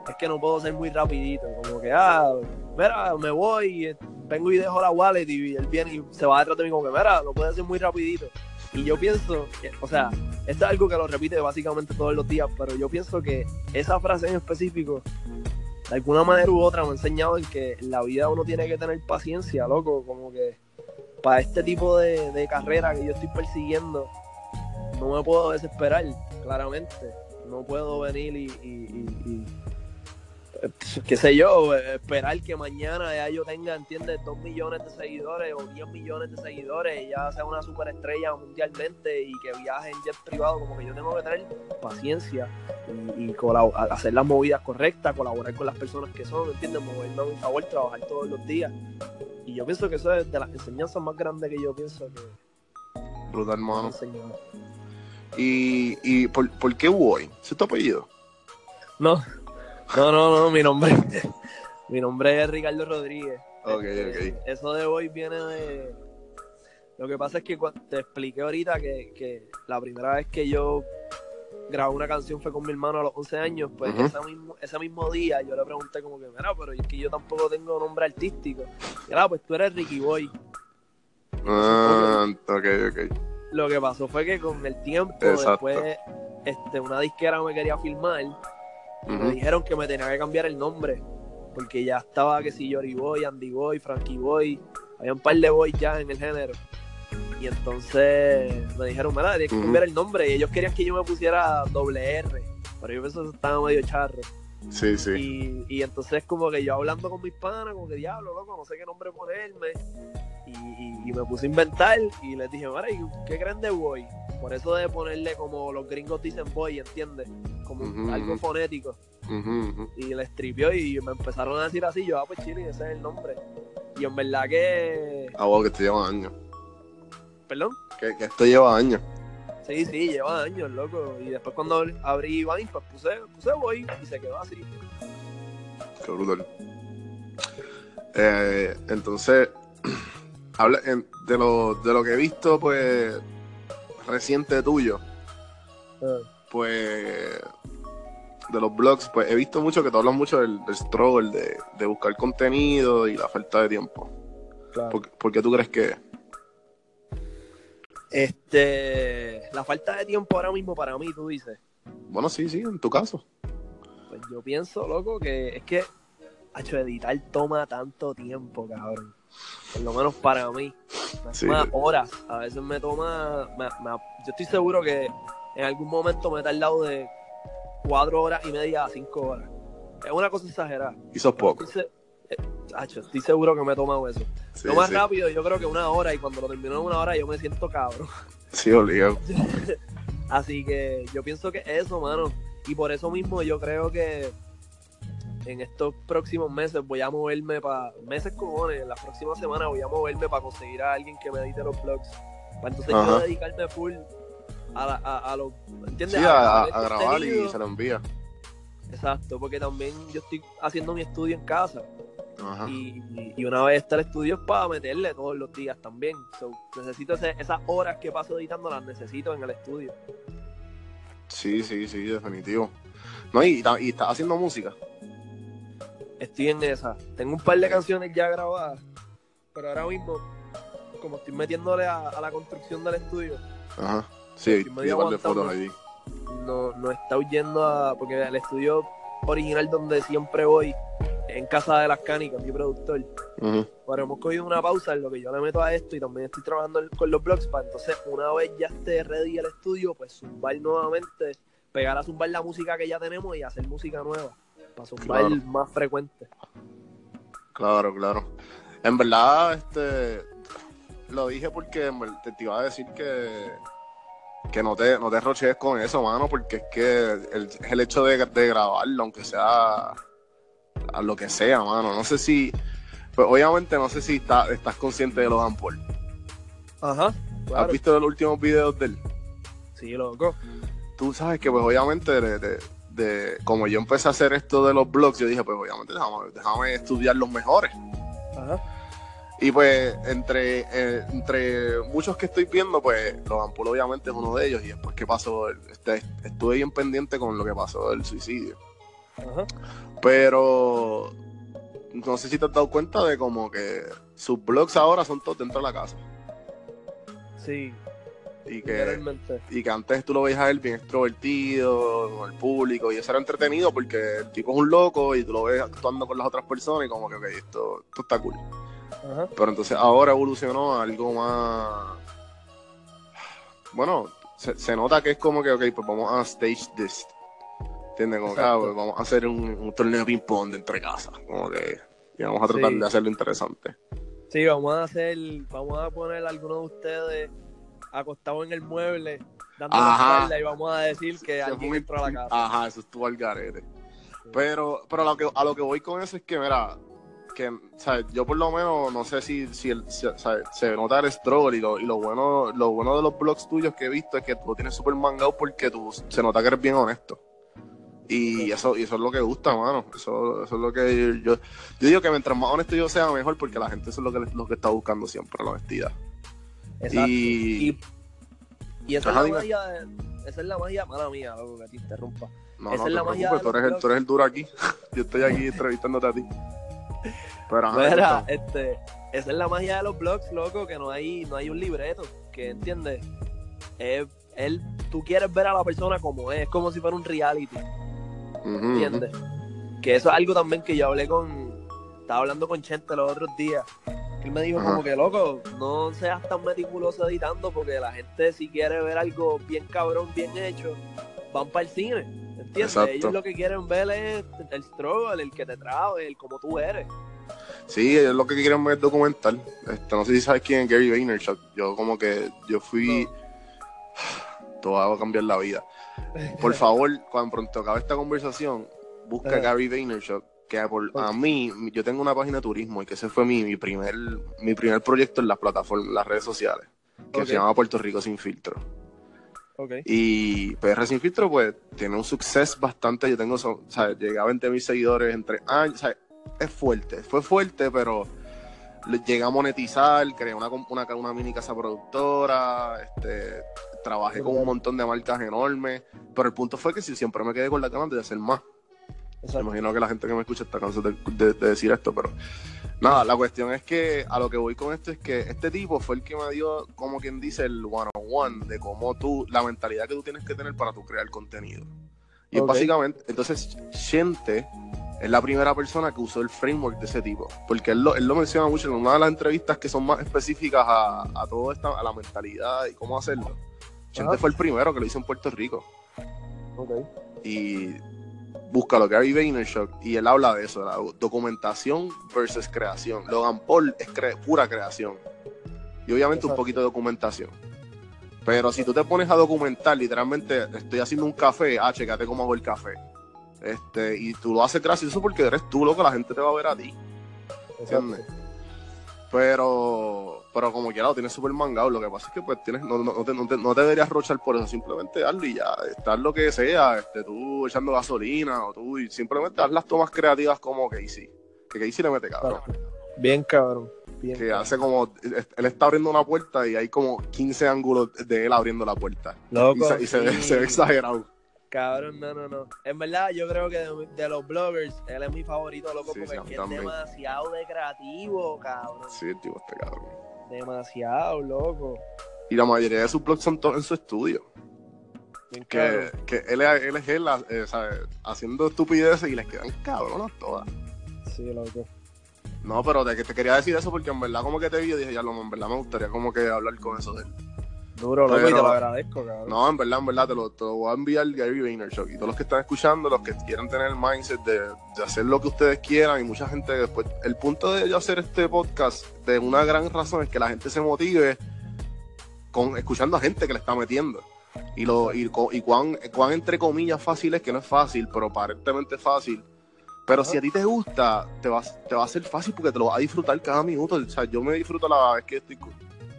es que no puedo ser muy rapidito, como que, ah, mira, me voy, eh, vengo y dejo la wallet y él viene y se va detrás de mí como que, mira, no puede ser muy rapidito. Y yo pienso, o sea, esto es algo que lo repite básicamente todos los días, pero yo pienso que esa frase en específico, de alguna manera u otra, me ha enseñado en que en la vida uno tiene que tener paciencia, loco, como que para este tipo de, de carrera que yo estoy persiguiendo, no me puedo desesperar, claramente. No puedo venir y, qué sé yo, eh, esperar que mañana ya yo tenga, ¿entiendes? Dos millones de seguidores o 10 millones de seguidores y ya sea una superestrella mundialmente y que viaje en jet privado, como que yo tengo que tener paciencia y, y hacer las movidas correctas, colaborar con las personas que son, ¿entiendes? Moverme a mi favor, trabajar todos los días. Y yo pienso que eso es de las enseñanzas más grandes que yo pienso que Brutal, hermano. ¿Y, y por, por qué? ¿Ese es tu apellido? No, no, no, no, mi nombre, mi nombre es Ricardo Rodríguez. Ok, Este, ok. Eso de hoy viene de... Lo que pasa es que te expliqué ahorita que, que la primera vez que yo grabé una canción fue con mi hermano a los 11 años, pues ese, mismo, ese mismo día yo le pregunté como que, mira, pero es que yo tampoco tengo nombre artístico. Y era, pues tú eres Ricky Boy. Ah, ok, ok. Lo que pasó fue que con el tiempo, Exacto. después, este, una disquera me quería filmar me dijeron que me tenía que cambiar el nombre. Porque ya estaba que si Yori Boy, Andy Boy, Frankie Boy. Había un par de boys ya en el género. Y entonces me dijeron, mira, tienes que cambiar el nombre. Y ellos querían que yo me pusiera doble R. Pero yo pensé que estaba medio charro. Sí, sí. Y, y entonces como que yo hablando con mis panas, como que diablo, loco, no sé qué nombre ponerme. Y, y- y me puse a inventar y les dije, mira, ¿y ¿qué creen de boy? Por eso de ponerle como los gringos dicen boy, ¿entiendes? Como algo fonético y le estripió y me empezaron a decir así, yo, ah, pues chile, ese es el nombre. Y en verdad que, Ah, wow, que esto lleva años. perdón, Que, que esto lleva años. Sí, sí, lleva años, loco. Y después cuando abrí Vine, pues puse, puse Boy y se quedó así. Qué brutal. Eh, entonces, habla, de, lo, de lo que he visto, pues, reciente tuyo, Ah, pues, de los blogs, pues he visto mucho que tú hablas mucho del, del struggle, de, de buscar contenido y la falta de tiempo. claro. ¿Por, por qué tú crees que? Este, la falta de tiempo ahora mismo para mí, tú dices. Bueno, sí, sí, en tu caso. Pues yo pienso, loco, que es que, hecho, editar toma tanto tiempo, cabrón. Por lo menos para mí. Me Sí. toma horas. A veces me toma. me- me- yo estoy seguro que en algún momento me he tardado de cuatro horas y media a cinco horas. Es una cosa exagerada. Y sos poco. Estoy, hacho, estoy seguro que me he tomado eso. Sí, lo más sí. rápido, yo creo que una hora, y cuando lo termino en una hora, yo me siento cabrón. Sí, obligado. Así que yo pienso que eso, mano. Y por eso mismo yo creo que en estos próximos meses voy a moverme para meses cojones, en las próximas semanas voy a moverme para conseguir a alguien que me edite los blogs. Para entonces yo Ajá. dedicarme full a, la- a, a los, ¿entiendes? Sí, a, a- a grabar y se lo envía. Exacto, porque también yo estoy haciendo mi estudio en casa. Ajá. Y, una vez está el estudio es para meterle todos los días también. So, necesito ese- esas horas que paso editando, las necesito en el estudio. Sí, sí, sí, definitivo. No, y, y estás haciendo música. Estoy en esa. Tengo un par de canciones ya grabadas, pero ahora mismo, como estoy metiéndole a, a la construcción del estudio, Ajá. Sí, Estoy vi medio un par de aguantando. fotos allí. no, no está huyendo a. Porque el estudio original donde siempre voy, en casa de las canicas, mi productor. Ujú. Ahora hemos cogido una pausa en lo que yo le meto a esto y también estoy trabajando con los blogs para entonces una vez ya esté ready el estudio, pues zumbar nuevamente, pegar a zumbar la música que ya tenemos y hacer música nueva. para zumbar Claro. más frecuente. Claro, claro. En verdad, este, lo dije porque te, te iba a decir que, que no te, no te rochees con eso, mano, porque es que el, el hecho de, de grabarlo, aunque sea a lo que sea, mano. No sé si, pues obviamente no sé si está- estás consciente de Logan Paul. Ajá. ¿Has visto los últimos videos de él? Sí, loco. Tú sabes que pues obviamente de, de- de- como yo empecé a hacer esto de los blogs, yo dije, pues obviamente déjame, déjame estudiar los mejores. Ajá. Y pues entre, eh, entre muchos que estoy viendo, pues Logan Paul obviamente es uno de ellos. Y después que pasó, este, estuve bien pendiente con lo que pasó del suicidio. Ajá. Pero no sé si te has dado cuenta de como que sus blogs ahora son todos dentro de la casa. Sí, Y que, y que antes tú lo veías a él bien extrovertido, con el público, y eso era entretenido porque el tipo es un loco y tú lo ves actuando con las otras personas y como que, ok, esto, esto está cool. Ajá. Pero entonces ahora evolucionó a algo más. Bueno, se, se nota que es como que, ok, pues vamos a stage this. ¿Entiendes? Como que ah, pues vamos a hacer un, un torneo de ping-pong de entre casas. Como que. Y vamos a tratar Sí. de hacerlo interesante. Sí, vamos a hacer, vamos a poner a alguno de ustedes acostado en el mueble, dando la espalda y vamos a decir que alguien entró a la casa. Ajá, eso estuvo al garete. Pero, pero a, lo que, a lo que voy con eso es que, mira, que, ¿sabes? yo por lo menos no sé si, si, el, si- ¿sabes? se nota el struggle y, lo, y lo, bueno, lo bueno de los blogs tuyos que he visto es que tú lo tienes súper mangado porque tú, se nota que eres bien honesto. Y eso, y eso es lo que gusta, mano. Eso, eso es lo que yo, yo digo que mientras más honesto yo sea, mejor, porque la gente eso es lo que, lo que está buscando siempre, la honestidad. Exacto. Y- Y, y esa, es la magia esa es la magia, mala mía, loco, que te interrumpa. No, Esa no es la magia tú eres, el, tú eres el duro aquí. Yo estoy aquí entrevistándote a ti. Pero, ajá, Mira, cuéntame. este, esa es la magia de los blogs, loco, que no hay, no hay un libreto, que entiendes, Es- él, tú quieres ver a la persona como es, es como si fuera un reality, Ujú. ¿entiendes? Que eso es algo también que yo hablé con, estaba hablando con Chente los otros días, que él me dijo como que, loco, no seas tan meticuloso editando, porque la gente si quiere ver algo bien cabrón, bien hecho, van para el cine, ¿entiendes? Exacto. Ellos lo que quieren ver es el struggle, el que te trae, el como tú eres. Sí, ellos lo que quieren ver es documental. Este, no sé si sabes quién es Gary Vaynerchuk. Yo como que yo fui... Todo va a cambiar la vida. Por favor, cuando pronto acabe esta conversación, busca Ajá. Gary Vaynerchuk. Que por, a mí, yo tengo una página de turismo y que ese fue mi, mi primer mi primer proyecto en las plataformas, las redes sociales, que se llama Puerto Rico sin filtro. Ok. Y PR Sin Filtro, pues, tiene un suceso bastante. Yo tengo, o sea, llegué a 20 mil seguidores entre años. O sea, es fuerte. Fue fuerte, pero llegué a monetizar, creé una, una, una mini casa productora, este, trabajé con un montón de marcas enormes. Pero el punto fue que si siempre me quedé con la ganas de hacer más. Me imagino que la gente que me escucha está cansada de, de- de decir esto, pero nada, la cuestión es que a lo que voy con esto es que este tipo fue el que me dio, como quien dice, el one on one de cómo tú, la mentalidad que tú tienes que tener para tú crear contenido. Y es Ok. básicamente, entonces, Gente es la primera persona que usó el framework de ese tipo, porque él lo, él lo menciona mucho en una de las entrevistas que son más específicas a, a todo esta, a la mentalidad y cómo hacerlo. Gente Ajá. fue el primero que lo hizo en Puerto Rico Ok. y búscalo, Gary Vaynerchuk, y él habla de eso, de la documentación versus creación. Logan Paul es cre- pura creación. Y obviamente un poquito de documentación. Pero si tú te pones a documentar, literalmente estoy haciendo un café, ah, checate cómo hago el café. Este, y tú lo haces gracioso porque eres tú, loco, la gente te va a ver a ti. ¿Entiendes? Pero, pero como quiera, lo tienes súper mangado. Lo que pasa es que pues tienes, no, no, no te, no, te, no te deberías rochar por eso, simplemente hazlo y ya, estar lo que sea, este, tú echando gasolina o tú, y simplemente haz las tomas creativas como Casey. Que Casey le mete cabrón. Bien cabrón. Bien Que hace como, él está abriendo una puerta y hay como 15 ángulos de él abriendo la puerta. Y Loco, se, y se ve, sí. se ve exagerado. Cabrón, no, no, no. En verdad, yo creo que de, de los bloggers, él es mi favorito, loco, Sí, porque sí, es demasiado de creativo, cabrón. Sí, el tipo este cabrón. Demasiado, loco. Y la mayoría de sus blogs son todos en su estudio. Bien Que, que él, es- él es él, eh, ¿sabes? haciendo estupideces y les quedan cabronas todas. Sí, loco. No, pero te, te quería decir eso porque en verdad como que te vi y dije, ya lo, en verdad me gustaría como que hablar con eso de él. Duro, loco, y te Pero- lo agradezco, cabrón. No, en verdad, en verdad, te lo, te lo voy a enviar Gary Vaynerchuk. Y todos los que están escuchando, los que quieran tener el mindset de, de hacer lo que ustedes quieran, y mucha gente después. El punto de yo hacer este podcast, de una gran razón, es que la gente se motive con escuchando a gente que le está metiendo. Y, lo, y, y cuán, cuán entre comillas fácil es que no es fácil, pero aparentemente fácil. Pero si a ti te gusta, te va, te va a ser fácil porque te lo vas a disfrutar cada minuto. O sea, yo me disfruto la vez que estoy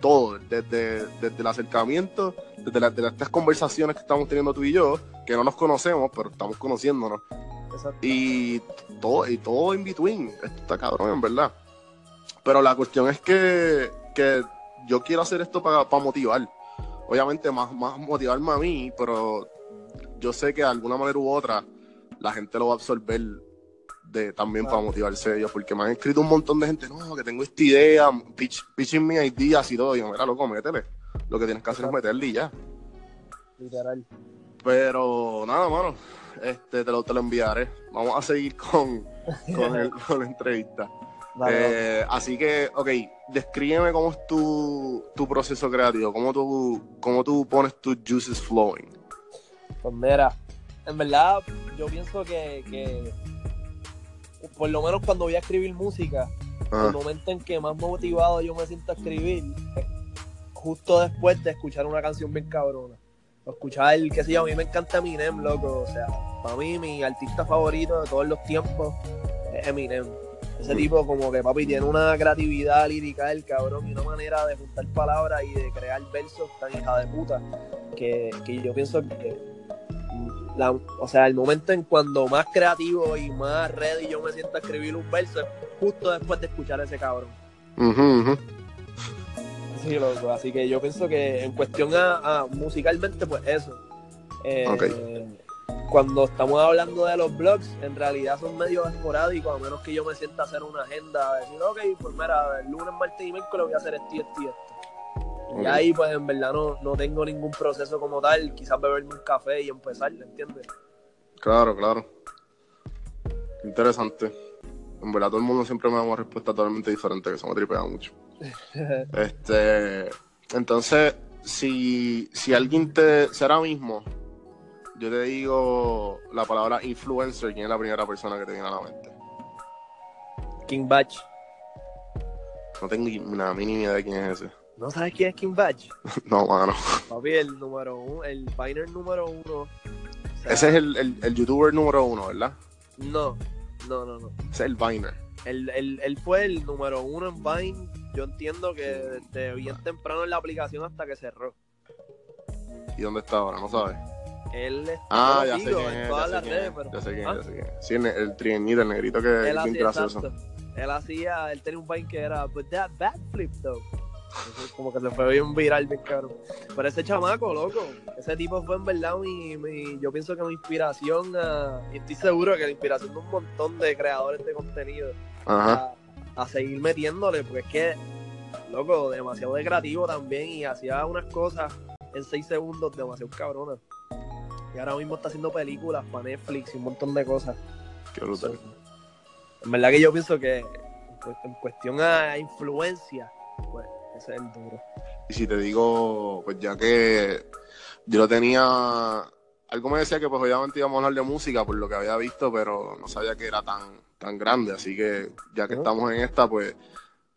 todo, desde, desde el acercamiento, desde, la- de estas conversaciones que estamos teniendo tú y yo, que no nos conocemos, pero estamos conociéndonos. Exacto. Y todo, y todo in between. Esto está cabrón, en verdad. Pero la cuestión es que, que yo quiero hacer esto para motivar. Obviamente, más, más motivarme a mí, pero yo sé que de alguna manera u otra la gente lo va a absorber de, también para motivarse ellos, porque me han escrito un montón de gente, no, que tengo esta idea, pitch, pitching me ideas y todo. Y yo, mira, loco, métele. Lo que tienes que hacer es meterle y ya. Literal. Pero nada, mano, este, te, lo, te lo enviaré. Vamos a seguir con, con, el- con la entrevista. Dale. Eh, así que, ok, descríbeme cómo es tu, tu proceso creativo, cómo tú, cómo tú pones tus juices flowing. Pues mira, en verdad, yo pienso que, que por lo menos cuando voy a escribir música, el momento en que más motivado yo me siento a escribir es justo después de escuchar una canción bien cabrona. O escuchar, qué sé yo, a mí me encanta Eminem, loco. O sea, para mí mi artista favorito de todos los tiempos es Eminem. Ese Mm. tipo como que, papi, tiene una creatividad lírica el cabrón y una manera de juntar palabras y de crear versos tan hija de puta que, que yo pienso que la- o sea, el momento en cuando más creativo y más ready yo me siento a escribir un verso es justo después de escuchar a ese cabrón. Sí, loco. Así que yo pienso que en cuestión a, a musicalmente, pues eso. Eh. Cuando estamos hablando de los blogs, en realidad son medio esporádicos, a menos que yo me sienta a hacer una agenda, a decir, ok, pues mira, el lunes, martes y miércoles voy a hacer esto y esto y esto. Y ahí, pues en verdad no, no tengo ningún proceso como tal, quizás beberme un café y empezar, ¿entiendes? Claro, claro. Interesante. En verdad, todo el mundo siempre me da una respuesta totalmente diferente, que eso me tripea mucho. Este, entonces, si, si alguien te, si ahora mismo yo te digo la palabra influencer, ¿quién es la primera persona que te viene a la mente? King Batch. No tengo ni una mínima idea de quién es ese. ¿No sabes quién es King Batch? No, mano. Papi, el número uno, el Biner número uno. O sea, Ese es el, el, el youtuber número uno, ¿verdad? No, no, no, no. Ese es el Viner. Él, él, él fue el número uno en Vine. Yo entiendo que desde bien temprano en la aplicación hasta que cerró. ¿Y dónde está ahora? ¿No sabes? Él está Ah, ya sé quién en todas Ya sé las redes, es. pero Ya sé quién ¿Ah? ya sé quién. Sí, el, el trienito, el negrito que él es bien gracioso. Él hacía, él tenía un Vine que era, but that backflip though. Como que se fue bien viral, bien cabrón. Pero ese chamaco, loco, ese tipo fue en verdad mi, mi yo pienso que mi inspiración, a- y estoy seguro que la inspiración de un montón de creadores de contenido. Ajá. a, a seguir metiéndole, porque es que, loco, demasiado de creativo también y hacía unas cosas en seis segundos demasiado cabronas. Y ahora mismo está haciendo películas para Netflix y un montón de cosas. Qué brutal. En verdad que yo pienso que pues, en cuestión a influencia, pues ese es el duro. Y si te digo, pues ya que yo lo tenía, algo me decía que pues obviamente íbamos a hablar de música por lo que había visto, pero no sabía que era tan, tan grande, así que ya que estamos en esta, pues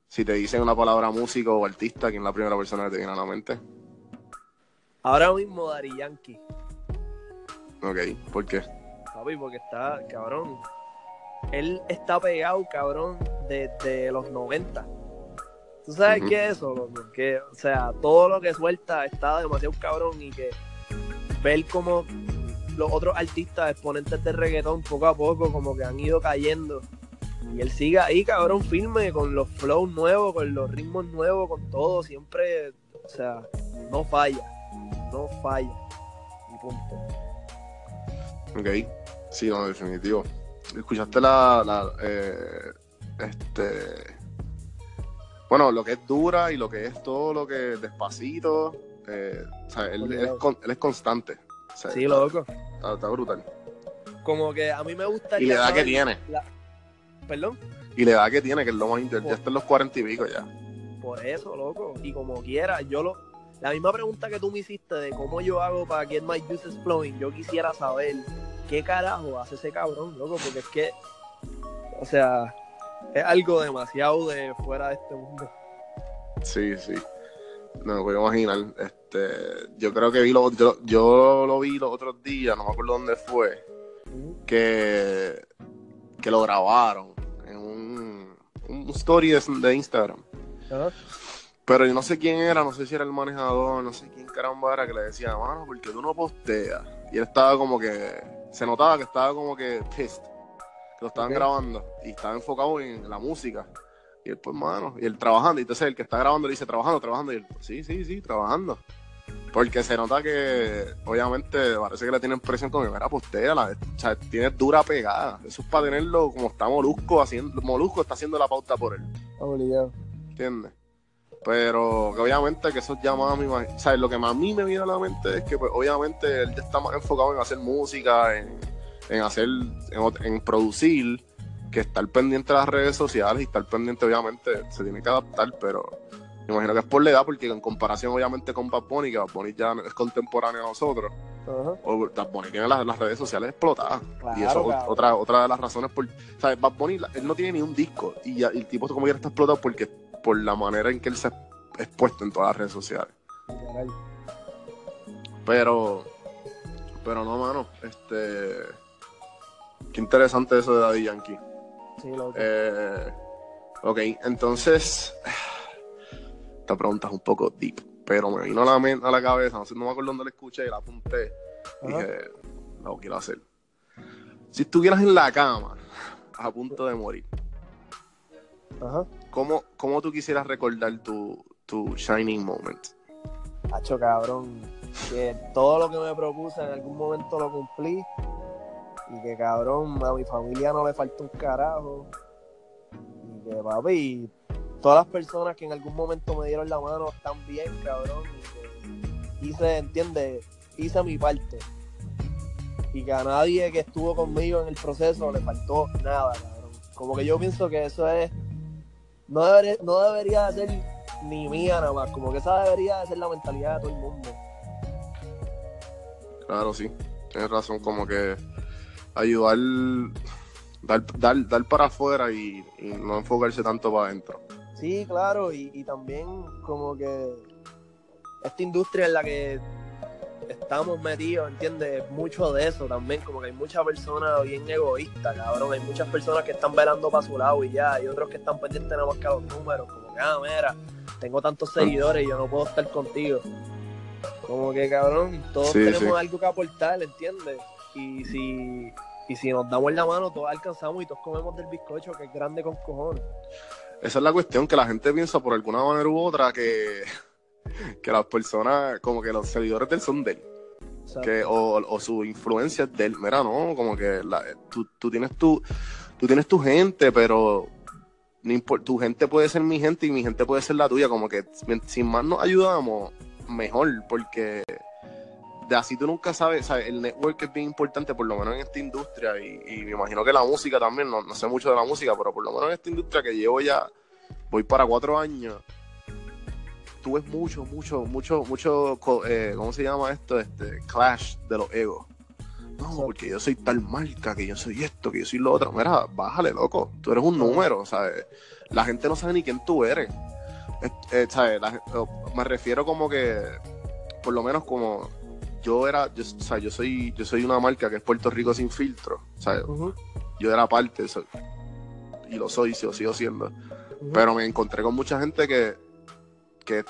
si te dicen una palabra músico o artista, ¿quién es la primera persona que te viene a la mente? Ahora mismo Dari Yankee, Ok, ¿por qué? papi, porque está, cabrón. Él está pegado, cabrón, desde los 90. ¿Tú sabes Ujú. qué es eso, loco? Que, o sea, todo lo que suelta está demasiado cabrón y que ver como los otros artistas exponentes de reggaetón poco a poco como que han ido cayendo. Y él sigue ahí, cabrón, firme, con los flows nuevos, con los ritmos nuevos, con todo, siempre, o sea, no falla, no falla. Y punto. Ok, sí, no, definitivo. ¿Escuchaste la, la eh, este, bueno, lo que es dura y lo que es todo lo que despacito, eh, o sea, él, él es, con- él es constante. O sea, Sí, está, loco. está- está brutal. Como que a mí me gusta Y la edad que tiene, Perdón. y la edad que tiene, que es lo más interesante, ya está en los cuarenta y pico ya. Por eso, loco. Y como quiera, yo lo. la misma pregunta que tú me hiciste de cómo yo hago para Get My Juices Flowing, yo quisiera saber qué carajo hace ese cabrón, loco, porque es que, o sea, es algo demasiado de fuera de este mundo. Sí, sí. No me puedo imaginar. Este, yo creo que vi lo, yo, yo lo vi los otros días, no me acuerdo dónde fue, que, que lo grabaron en un, un story de, de Instagram. Ajá. Pero yo no sé quién era, no sé si era el manejador, no sé quién caramba era que le decía, mano, porque tú no posteas. Y él estaba como que, se notaba que estaba como que pissed, lo estaban grabando y estaba enfocado en la música. Y él, pues, mano, y él trabajando, y entonces el que está grabando le dice, trabajando, trabajando, y él, sí, sí, sí, trabajando. Porque se nota que, obviamente, parece que le tienen presión con que, mira, postea, la, o sea, tienes dura pegada. Eso es para tenerlo como está Molusco haciendo, Molusco está haciendo la pauta por él. Obligado. ¿entiendes? Pero que obviamente que eso ya más imag- o sea, lo que más a mí me viene a la mente es que pues, obviamente él ya está más enfocado en hacer música, en, en hacer, en, en producir, que estar pendiente de las redes sociales y estar pendiente obviamente se tiene que adaptar, pero me imagino que es por la edad, porque en comparación obviamente con Bad Bunny, que Bad Bunny ya es contemporáneo a nosotros, Ajá. o Bad Bunny tiene las, las redes sociales explotadas. Claro, y eso es cabrón. otra, otra de las razones por. Sea, Bad Bunny, él no tiene ni un disco. Y, ya- y el tipo como que está explotado porque por la manera en que él se ha expuesto en todas las redes sociales. Pero. Pero no, mano. Este. Qué interesante eso de Daddy Yankee. Sí, loco. Eh, ok, entonces. Esta pregunta es un poco deep. Pero me vino a la, a la cabeza. No, sé, no me acuerdo dónde la escuché y la apunté. Ajá. Dije, lo quiero hacer. Si estuvieras en la cama, a punto de morir, Ajá. ¿cómo, cómo tú quisieras recordar tu, tu shining moment? Hacho, cabrón. Que todo lo que me propuse en algún momento lo cumplí. Y que, cabrón, a mi familia no le falta un carajo. Y que, papi, todas las personas que en algún momento me dieron la mano están bien, cabrón. Y que hice, ¿entiendes? Hice mi parte. Y que a nadie que estuvo conmigo en el proceso le faltó nada, cabrón. Como que yo pienso que eso es. No, debería, no debería de ser ni mía nada más. Como que esa debería de ser la mentalidad de todo el mundo. Claro, sí. Tienes razón, como que ayudar, dar, dar, dar para afuera y, y no enfocarse tanto para adentro. Sí, claro, y, y también como que esta industria en la que estamos metidos, ¿entiendes? Mucho de eso también, como que hay muchas personas bien egoístas, cabrón, hay muchas personas que están velando para su lado y ya, hay otros que están pendientes nada más que a los números, como que, ah, mira, tengo tantos seguidores y yo no puedo estar contigo. Como que, cabrón, todos Sí, tenemos sí. algo que aportar, ¿entiendes? Y si, y si nos damos la mano, todos alcanzamos y todos comemos del bizcocho, que es grande con cojones. Esa es la cuestión, que la gente piensa por alguna manera u otra que, que las personas, como que los seguidores del son de él. Que o, o su influencia es de él. Mira, no, como que la- tú, tú tienes tu tú tienes tu gente, pero tu gente puede ser mi gente y mi gente puede ser la tuya, como que si- sin más nos ayudamos, mejor, porque de así tú nunca sabes, ¿sabes? el network es bien importante, por lo menos en esta industria, y, y me imagino que la música también, no, no sé mucho de la música, pero por lo menos en esta industria que llevo ya, voy para cuatro años, tú ves mucho, mucho, mucho, mucho, eh, ¿cómo se llama esto? Este, clash de los egos. No, porque yo soy tal marca, que yo soy esto, que yo soy lo otro. Mira, bájale, loco. Tú eres un número, ¿sabes? La gente no sabe ni quién tú eres. Es- eh, ¿sabes? La me refiero como que, por lo menos como yo era, yo, o sea, yo soy, yo soy una marca que es Puerto Rico sin filtro, ¿sabes? ujú, Yo era parte, soy- y lo soy, lo sigo siendo. Pero me encontré con mucha gente que, que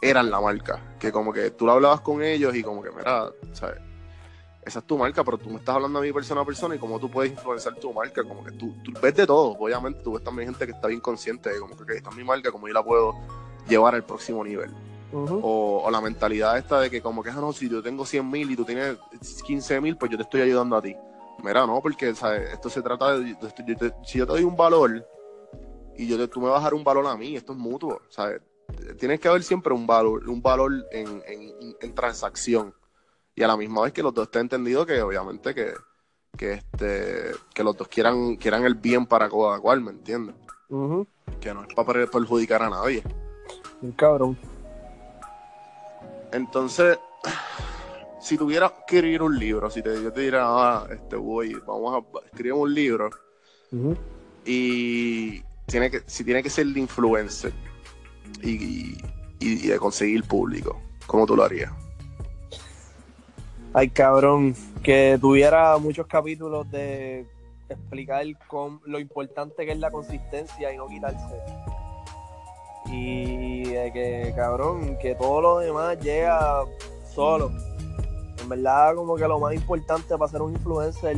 eran la marca. Que como que tú lo hablabas con ellos y como que, mira, ¿sabes? Esa es tu marca, pero tú me estás hablando a mí persona a persona y cómo tú puedes influenciar tu marca. Como que tú, tú ves de todo, obviamente. Tú ves también gente que está bien consciente de como que, ok, esta es mi marca, como yo la puedo llevar al próximo nivel. O, o la mentalidad esta de que como que, ah, no, si yo tengo 100 mil y tú tienes 15 mil, pues yo te estoy ayudando a ti. Mira, no, porque ¿sabes? esto se trata de, si yo te doy un valor y yo te- tú me vas a dar un valor a mí, esto es mutuo, ¿sabes? Tienes que haber siempre un valor, un valor en, en- en transacción. Y a la misma vez que los dos estén entendido que obviamente que, que este que los dos quieran, quieran el bien para cada cual, ¿me entiendes? Que no es para perjudicar a nadie. Bien cabrón. Entonces, si tuvieras que escribir un libro, si te, yo te diera, ah, este, voy, vamos a escribir un libro y tiene que, si tiene que ser de influencer y, y- y de conseguir público, ¿cómo tú lo harías? Ay, cabrón, que tuviera muchos capítulos de explicar con lo importante que es la consistencia y no quitarse. Y de que, cabrón, que todo lo demás llega solo. En verdad, como que lo más importante para ser un influencer,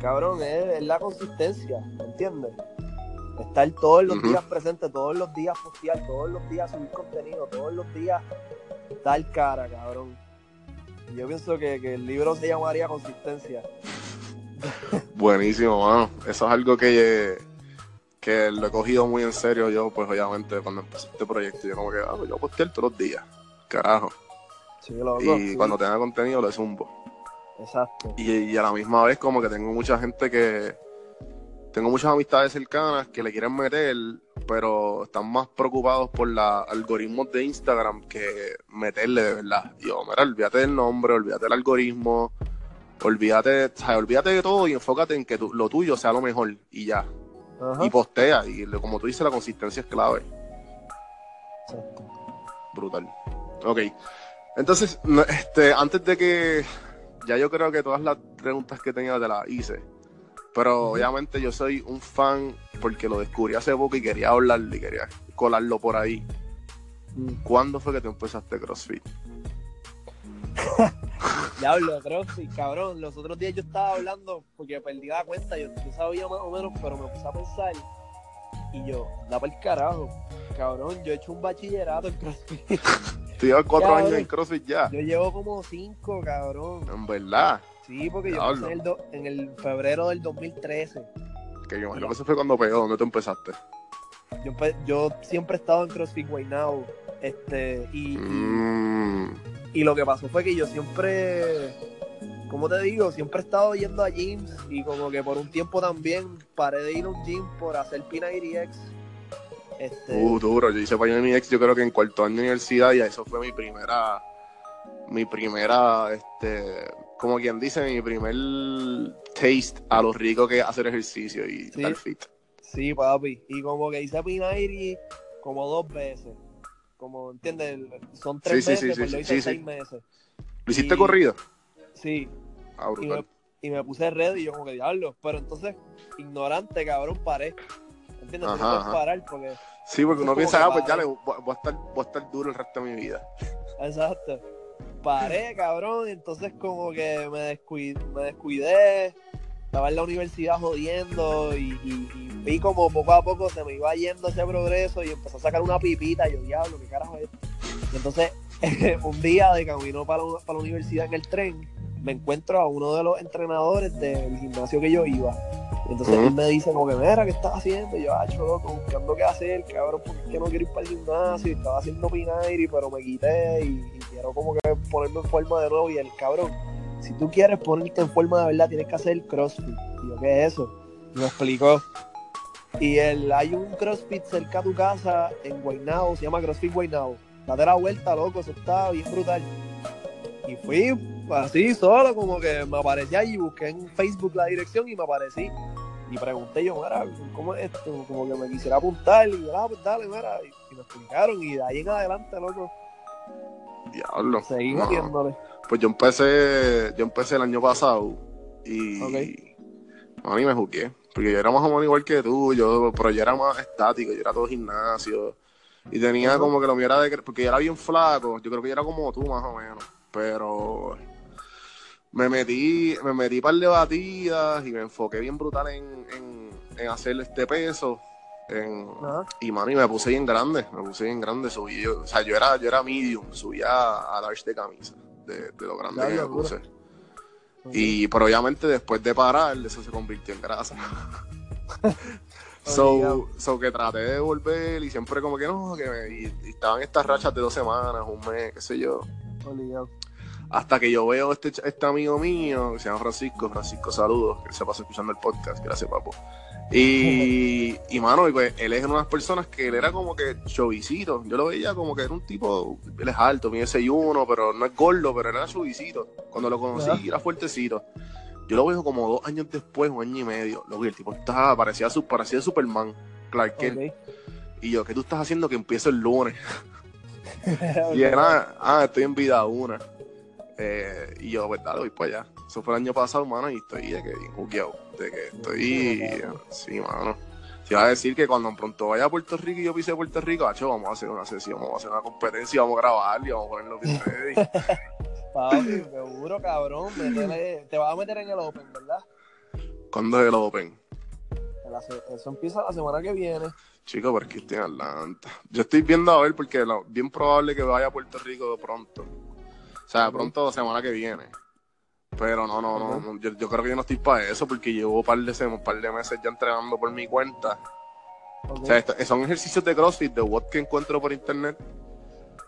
cabrón, es, es la consistencia, ¿me entiendes? Estar todos los días presente, todos los días postear, todos los días subir contenido, todos los días dar cara, cabrón. Yo pienso que, que el libro se llamaría Consistencia. Buenísimo, mano. Eso es algo que, que lo he cogido muy en serio yo, pues obviamente cuando empecé este proyecto, yo como que, ah, pues yo posteo todos los días, carajo. Sí, loco, Y sí, cuando tenga contenido lo zumbo. Exacto. Y, y a la misma vez como que tengo mucha gente que... Tengo muchas amistades cercanas que le quieren meter, pero están más preocupados por los algoritmos de Instagram que meterle de verdad. Y yo, mira, olvídate del nombre, olvídate del algoritmo, olvídate, o sea, olvídate de todo y enfócate en que tu- lo tuyo sea lo mejor y ya. Ajá. Y postea. Y como tú dices, la consistencia es clave. Exacto. Brutal. Ok. Entonces, este, antes de que. Ya yo creo que todas las preguntas que tenía te las hice. Pero obviamente yo soy un fan porque lo descubrí hace poco y quería hablarlo y quería colarlo por ahí. Mm. ¿Cuándo fue que tú empezaste CrossFit? Diablo, CrossFit, cabrón. Los otros días yo estaba hablando porque perdí la cuenta. Yo, yo sabía más o menos, pero me puse a pensar. Y yo, da para el carajo. Cabrón, yo he hecho un bachillerato en CrossFit. Tú llevas cuatro Cabrón. años en CrossFit ya. yo llevo como cinco, cabrón. En verdad. Sí, porque yo empecé en el, do- en el febrero del 2013. Que yo imagino que eso fue cuando pegó. ¿Dónde tú empezaste? Yo, siempre he estado en CrossFit Guaynabo. Este, y- Mm, Y lo que pasó fue que yo siempre, ¿cómo te digo? Siempre he estado yendo a gyms y como que por un tiempo también paré de ir a un gym por hacer P90X. Este, Uh, duro. Yo hice para mi ex, yo creo que en cuarto año de universidad, y eso fue mi primera, mi primera, este, como quien dice, mi primer taste a lo rico que es hacer ejercicio y Sí. estar fit. sí, papi. Y como que hice P90 como dos veces. Como, ¿entiendes? Son tres Sí, sí, sí, meses, sí, pues lo hice sí, seis meses. ¿Lo hiciste Y- corrido? Sí, Ah, y me, y me puse red y yo como que diablo. Pero entonces, ignorante, cabrón, paré. ¿Entiendes? No Ajá, puedes ajá. parar porque... Sí, porque uno piensa, ah, pues ya le, voy, voy a estar, voy a estar duro el resto de mi vida. Exacto. Paré, cabrón, entonces como que me descuidé, estaba en la universidad jodiendo y, y- y vi como poco a poco se me iba yendo ese progreso y empezó a sacar una pipita y yo, diablo, ¿qué carajo es? Y entonces, un día de camino para la, para la universidad en el tren, me encuentro a uno de los entrenadores del gimnasio que yo iba. Y entonces él me dice como que, mira, ¿qué estás haciendo? Y yo, ah, loco, buscando qué hacer, cabrón, porque es que no quiero ir para el gimnasio. Y estaba haciendo Pinairi, pero me quité y, y quiero como que ponerme en forma de nuevo. Y el cabrón, si tú quieres ponerte en forma de verdad, tienes que hacer CrossFit. Y yo, ¿qué es eso? Y me explicó. Y el, hay un CrossFit cerca a tu casa en Guaynabo, se llama CrossFit Guaynabo. Date la vuelta, loco, eso está bien brutal. Y fui así solo, como que me aparecí allí, busqué en Facebook la dirección y me aparecí. Y pregunté yo, mira, ¿cómo es esto? Como que me quisiera apuntar y yo, ah, pues dale, mira. Y, y me explicaron y de ahí en adelante, loco, Diablo. seguí No. Pues yo empecé, yo empecé el año pasado y Ok. a mí me jugué. Porque yo era más o menos igual que tú, yo, pero yo era más estático, yo era todo gimnasio. Y tenía como que lo mío era de porque yo era bien flaco, yo creo que yo era como tú más o menos. Pero me metí, me metí par de batidas y me enfoqué bien brutal en, en, en hacer este peso. En, y y me puse bien grande, me puse bien grande, subí, yo- o sea, yo era, yo era medium, subía a, a large de camisa, de, de lo grande que me. Y, pero obviamente después de parar, eso se convirtió en grasa. so, Obligado. so que traté de volver y siempre como que no, que me, y, y estaban estas rachas de dos semanas, un mes, qué sé yo. Obligado. Hasta que yo veo este, este amigo mío, que se llama Francisco, Francisco saludos, que se pasa escuchando el podcast, gracias papo. Y, y mano, y pues, él es una de las personas que él era como que chovicito. Yo lo veía como que era un tipo, él es alto, mide 6'1, pero no es gordo, pero era chovicito. Cuando lo conocí era fuertecito. Yo lo veo como dos años después, un año y medio. Lo vi, el tipo estaba, parecía, su- parecía Superman, Clark Kent. Y yo, ¿qué tú estás haciendo que empiezo el lunes? Y era, ah, estoy en vida una. Eh, y yo, pues dale, voy para allá. Eso fue el año pasado, mano, y estoy de que bien juqueado. De que estoy. Sí, mano. Te iba a decir que cuando pronto vaya a Puerto Rico y yo pise Puerto Rico, hacho, vamos a hacer una sesión, vamos a hacer una competencia, vamos a grabar y vamos a ponerlo bien ready. Papi, seguro, cabrón. métele- te vas a meter en el Open, ¿verdad? ¿Cuándo es el Open? Eso empieza la semana que viene. Chico, pero que estoy en Atlanta. Yo estoy viendo a ver porque lo- bien probable que vaya a Puerto Rico pronto. O sea, pronto la semana que viene. Pero no, no, no, Ok. no, Yo, yo creo que yo no estoy para eso porque llevo un par de, un par de meses ya entrenando por mi cuenta. O sea, esto- son ejercicios de CrossFit, de what que encuentro por internet,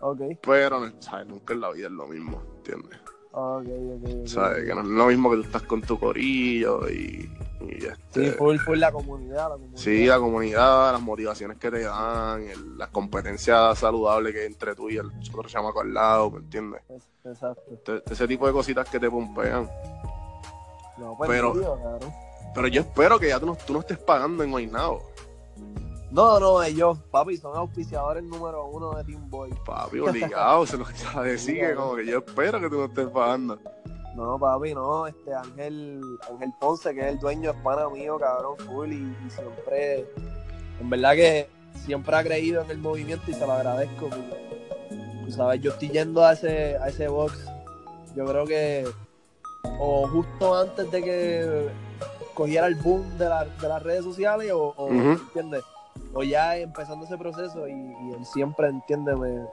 Ok. pero ¿sabes? nunca en la vida es lo mismo, ¿entiendes? Ok, ok, ok. ¿Sabes? Que no es lo mismo que tú estás con tu corillo y, y este, Sí, full, full la comunidad, la comunidad. Sí, la comunidad, las motivaciones que te dan, el- las competencias saludables que hay entre tú y el otro chamaco al lado, ¿me entiendes? Es- Exacto. Este- ese tipo de cositas que te pompean. No, pues Pero- cabrón. Pero yo espero que ya tú no, tú no estés pagando en Guaynabo, No, no, ellos, papi, son auspiciadores número uno de Team Boy. papi, obligado, se lo a decir, que como que yo espero que tú no estés pagando. No, papi, no, este Ángel, Ángel Ponce, que es el dueño, es pana mío, cabrón, full, y, y siempre, en verdad que siempre ha creído en el movimiento y se lo agradezco. tú sabes, yo estoy yendo a ese, a ese box, yo creo que, o justo antes de que cogiera el boom de, la- de las redes sociales, o, o, Ujú. ¿entiendes? O ya empezando ese proceso y, y él siempre, entiende, me,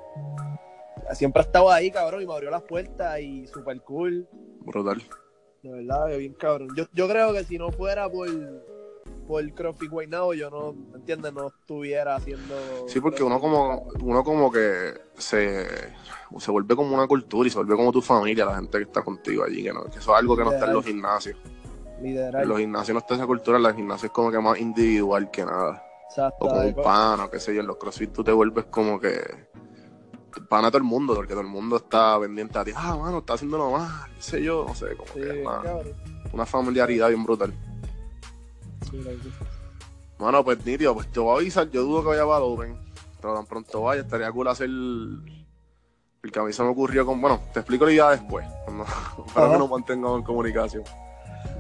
siempre ha estado ahí, cabrón, y me abrió las puertas y super cool. Brutal. De verdad, bien cabrón. Yo, yo creo que si no fuera por, por CrossFit Guaynabo, yo no, ¿me entiendes? No estuviera haciendo... Sí, porque uno como, uno como que se, se vuelve como una cultura y se vuelve como tu familia, la gente que está contigo allí, que, no, que eso es algo que no está en los gimnasios. Liderar. En los gimnasios no está esa cultura, en los gimnasios es como que más individual que nada. Exacto. O con un pana, qué sé yo, en los CrossFit tú te vuelves como que pana a todo el mundo, porque todo el mundo está pendiente a ti. Ah, mano, está haciéndolo mal, qué sé yo, no sé, como Sí, que una, cabrón. una familiaridad bien brutal. Sí. Mano, pues nítido, pues te voy a avisar, yo dudo que vaya para el Open, pero tan pronto vaya, estaría cool hacer el que a mí se me ocurrió con, bueno, te explico la idea después, cuando, para que nos mantengamos en comunicación.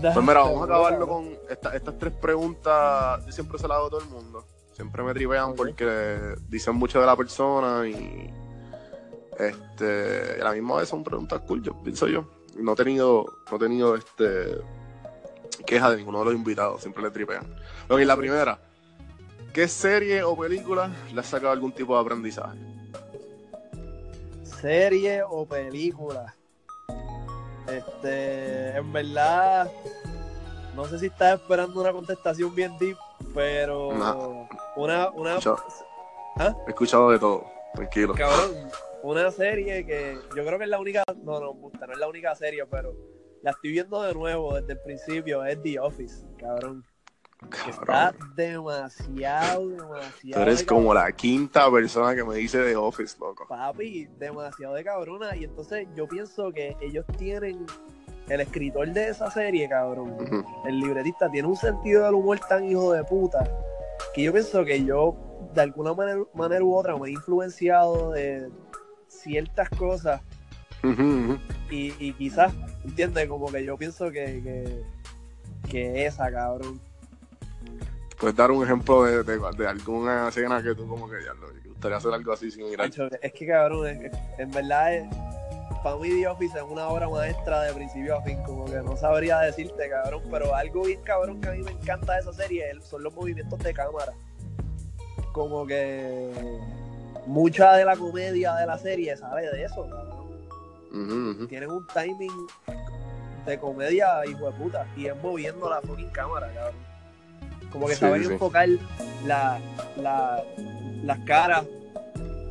Pues mira, vamos a acabarlo con esta- estas tres preguntas. Yo siempre se las hago a todo el mundo. Siempre me tripean porque dicen mucho de la persona y este y a la misma vez son preguntas cool, yo pienso yo. No he tenido, no he tenido este queja de ninguno de los invitados, siempre le tripean. Ok, la primera. ¿Qué serie o película le has sacado algún tipo de aprendizaje? Serie o película. Este, en verdad, no sé si estás esperando una contestación bien deep, pero No. una, una, Escucha- ¿Ah? He escuchado de todo, tranquilo. cabrón, una serie que yo creo que es la única, no, no, puta, no es la única serie, pero la estoy viendo de nuevo desde el principio, es The Office, cabrón. Está demasiado, demasiado. Tú eres de como la quinta persona que me dice de Office, loco. Papi, demasiado de cabrona. Y entonces yo pienso que ellos tienen. El escritor de esa serie, cabrón, el libretista, tiene un sentido del humor tan hijo de puta que yo pienso que yo, de alguna manera, manera u otra, me he influenciado de ciertas cosas y, y quizás, ¿entiendes? Como que yo pienso que, que, que esa, cabrón. ¿Puedes dar un ejemplo de, de, de alguna escena que tú como que ya lo gustaría hacer algo así sin mirar? Es que, cabrón, es- en verdad, es, para mí The Office es una obra maestra de principio a fin, como que no sabría decirte, cabrón, pero algo bien cabrón que a mí me encanta de esa serie son los movimientos de cámara. Como que mucha de la comedia de la serie sale de eso, cabrón. Tienen un timing de comedia, hijo de puta, y es moviendo la fucking cámara, cabrón. Como que Sí, saben sí. enfocar la, la- las caras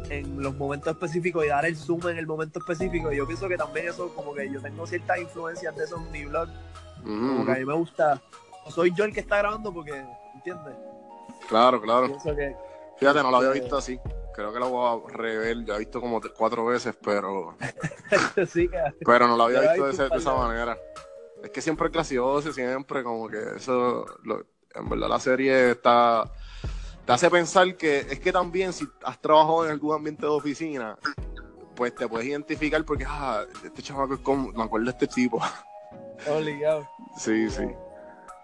en los momentos específicos y dar el zoom en el momento específico. Y yo pienso que también eso, como que yo tengo ciertas influencias de eso en mi blog. Como que a mí me gusta. no Soy yo el que está grabando porque, ¿entiendes? Claro, claro. Pienso que, Fíjate, no lo había visto así. Creo que lo voy a rever. Ya he visto como cuatro veces, pero, sí, pero no lo había visto de, ese- esa manera. Es que siempre es gracioso, siempre como que eso, lo- en verdad la serie está, te hace pensar que es que también si has trabajado en algún ambiente de oficina, pues te puedes identificar porque, ah, este chamaco es como, me acuerdo de este tipo. obligado. Sí, sí.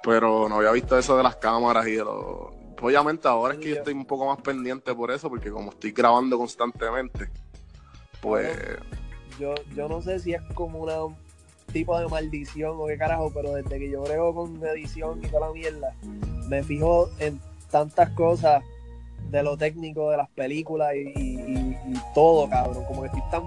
Pero no había visto eso de las cámaras y de los... Obviamente ahora es que yo estoy un poco más pendiente por eso, porque como estoy grabando constantemente, pues... Yo, yo no sé si es como una tipo de maldición o qué carajo, pero desde que yo brego con edición y toda la mierda, me fijo en tantas cosas de lo técnico de las películas y, y- y- y todo, cabrón. Como que estoy tan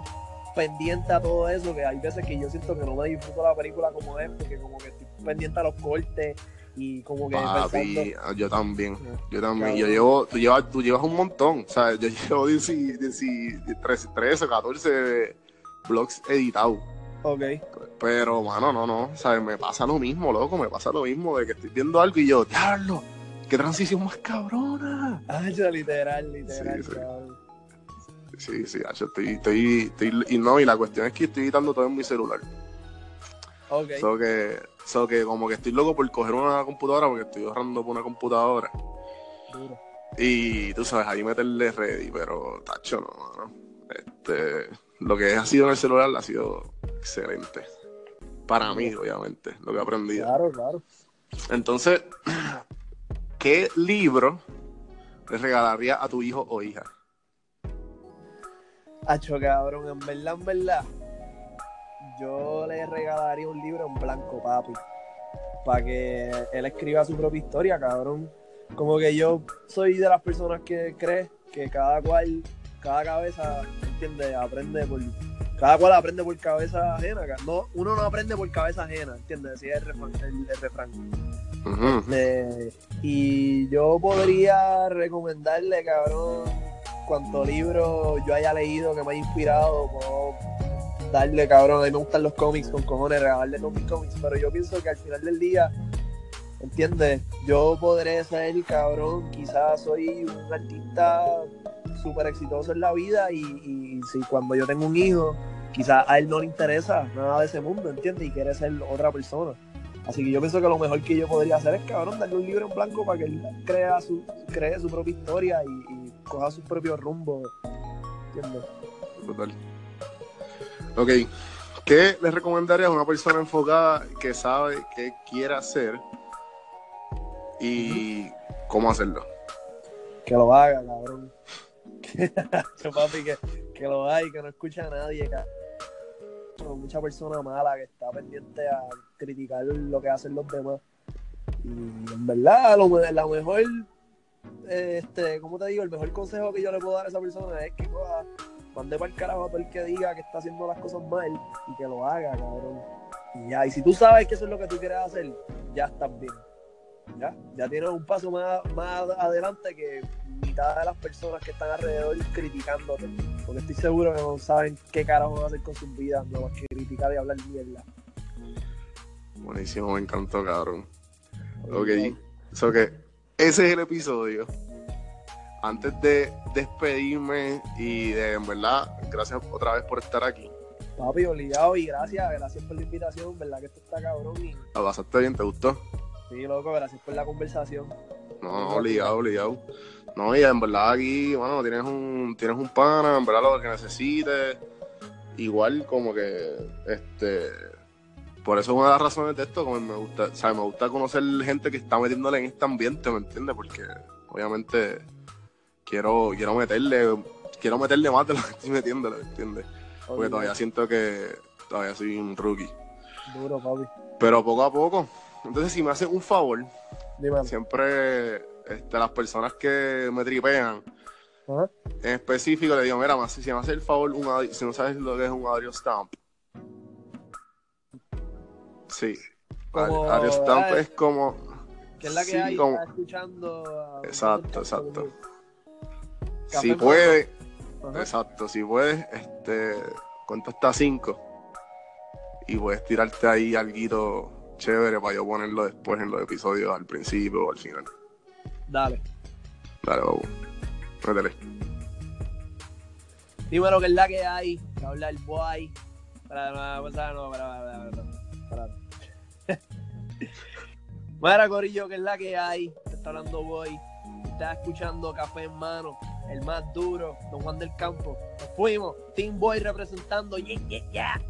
pendiente a todo eso que hay veces que yo siento que no me disfruto la película como es, porque como que estoy pendiente a los cortes y como que Papi, pensando. yo también, yo también. Yo llevo, tú llevas, tú llevas un montón, o sea, yo llevo 10 10 13, 13 o 14 blogs editados. Ok. Pero, mano, no, no, ¿sabes? Me pasa lo mismo, loco, me pasa lo mismo de que estoy viendo algo y yo, diablo, qué transición más cabrona. Ah, yo, literal, literal, Sí, sí. cabrón. Sí, sí, hacho, estoy, estoy, estoy, y no, y la cuestión es que estoy editando todo en mi celular. Ok. So que, so que como que estoy loco por coger una computadora porque estoy ahorrando por una computadora. Duro. Y tú sabes, ahí meterle ready, pero tacho, no, mano. Este, lo que ha sido en el celular ha sido excelente. Para mí, obviamente, lo que he aprendido. Claro, claro. Entonces, ¿qué libro le regalaría a tu hijo o hija? Hacho, cabrón, en verdad, en verdad, yo le regalaría un libro en blanco, papi. Para que él escriba su propia historia, cabrón. Como que yo soy de las personas que cree que cada cual, cada cabeza, ¿entiendes? Aprende por. Cada cual aprende por cabeza ajena. No, uno no aprende por cabeza ajena, ¿entiendes? El refrán. el- el refrán. Eh, y yo podría recomendarle, cabrón, cuanto libro yo haya leído que me haya inspirado, puedo darle, cabrón, a mí me gustan los cómics con cojones, regalarle todos mis cómics, pero yo pienso que al final del día, ¿entiendes? Yo podré ser, cabrón, quizás soy un artista súper exitoso en la vida y, y si cuando yo tengo un hijo, quizás a él no le interesa nada de ese mundo, ¿entiendes? Y quiere ser otra persona. Así que yo pienso que lo mejor que yo podría hacer es, cabrón, darle un libro en blanco para que él crea su, cree su propia historia y, y coja su propio rumbo. ¿Entiendes? Total. Ok. ¿Qué le recomendarías a una persona enfocada que sabe qué quiere hacer y cómo hacerlo? Que lo haga, cabrón. Papi, que, que lo haga y que no escuche a nadie, cabrón. Mucha persona mala que está pendiente a criticar lo que hacen los demás. Y en verdad, lo, mejor, este, ¿cómo te digo? El mejor consejo que yo le puedo dar a esa persona es que coja, mande para el carajo a todo el que diga que está haciendo las cosas mal y que lo haga, cabrón. Y ya, y si tú sabes que eso es lo que tú quieres hacer, ya estás bien. Ya, ya tienes un paso más, más adelante que mitad de las personas que están alrededor criticándote. Porque estoy seguro que no saben qué carajo van a hacer con sus vidas, no más que criticar y hablar mierda. Buenísimo, me encantó, cabrón. Ok. So que ese es el episodio. Antes de despedirme y de, en verdad, gracias otra vez por estar aquí. Papi, obligado y gracias, gracias por la invitación, verdad que esto está cabrón y ¿La pasaste bien? ¿Te gustó? sí, loco, gracias por la conversación. No, no, obligado, obligado. No, y en verdad aquí, bueno, tienes un, tienes un pana, en verdad lo que necesites. Igual como que, este, por eso es una de las razones de esto, como me gusta, o sea, me gusta conocer gente que está metiéndole en este ambiente, ¿me entiendes? Porque obviamente quiero, quiero meterle, quiero meterle más de lo que estoy metiéndole, ¿me entiendes? Porque todavía siento que todavía soy un rookie. Duro, papi. Pero poco a poco. Entonces, si me hacen un favor, Siempre este, las personas que me tripean, en específico, le digo, mira, más, si me hace el favor, un si no sabes lo que es un audio stamp. Sí. Como- audio stamp ah, es como... Que es la que sí, hay, como- está escuchando. a- Exacto, exacto. Café si puede, Ajá. exacto, si puedes, este, cuenta hasta 5 y puedes tirarte ahí algo chévere para yo ponerlo después en los episodios, al principio o al final. Dale. Dale, babu. Métele. Dime lo que es la que hay. Que habla el boy. Para, para, para, no, para, para, para, Corillo, que es la que hay. Te está hablando boy. Estás escuchando Café en Mano. El más duro. Don Juan del Campo. Nos fuimos. Team Boy representando. Yeah, yeah, yeah.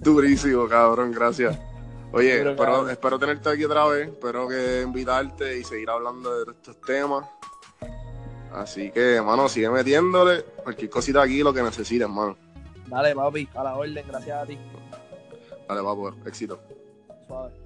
Durísimo, cabrón, gracias. Oye, espero, cabrón. espero tenerte aquí otra vez. Espero que invitarte y seguir hablando de estos temas. Así que, hermano, sigue metiéndole. Cualquier cosita aquí, lo que necesites, hermano. Dale, papi. A la orden. Gracias a ti. Dale, papu, éxito. Suave.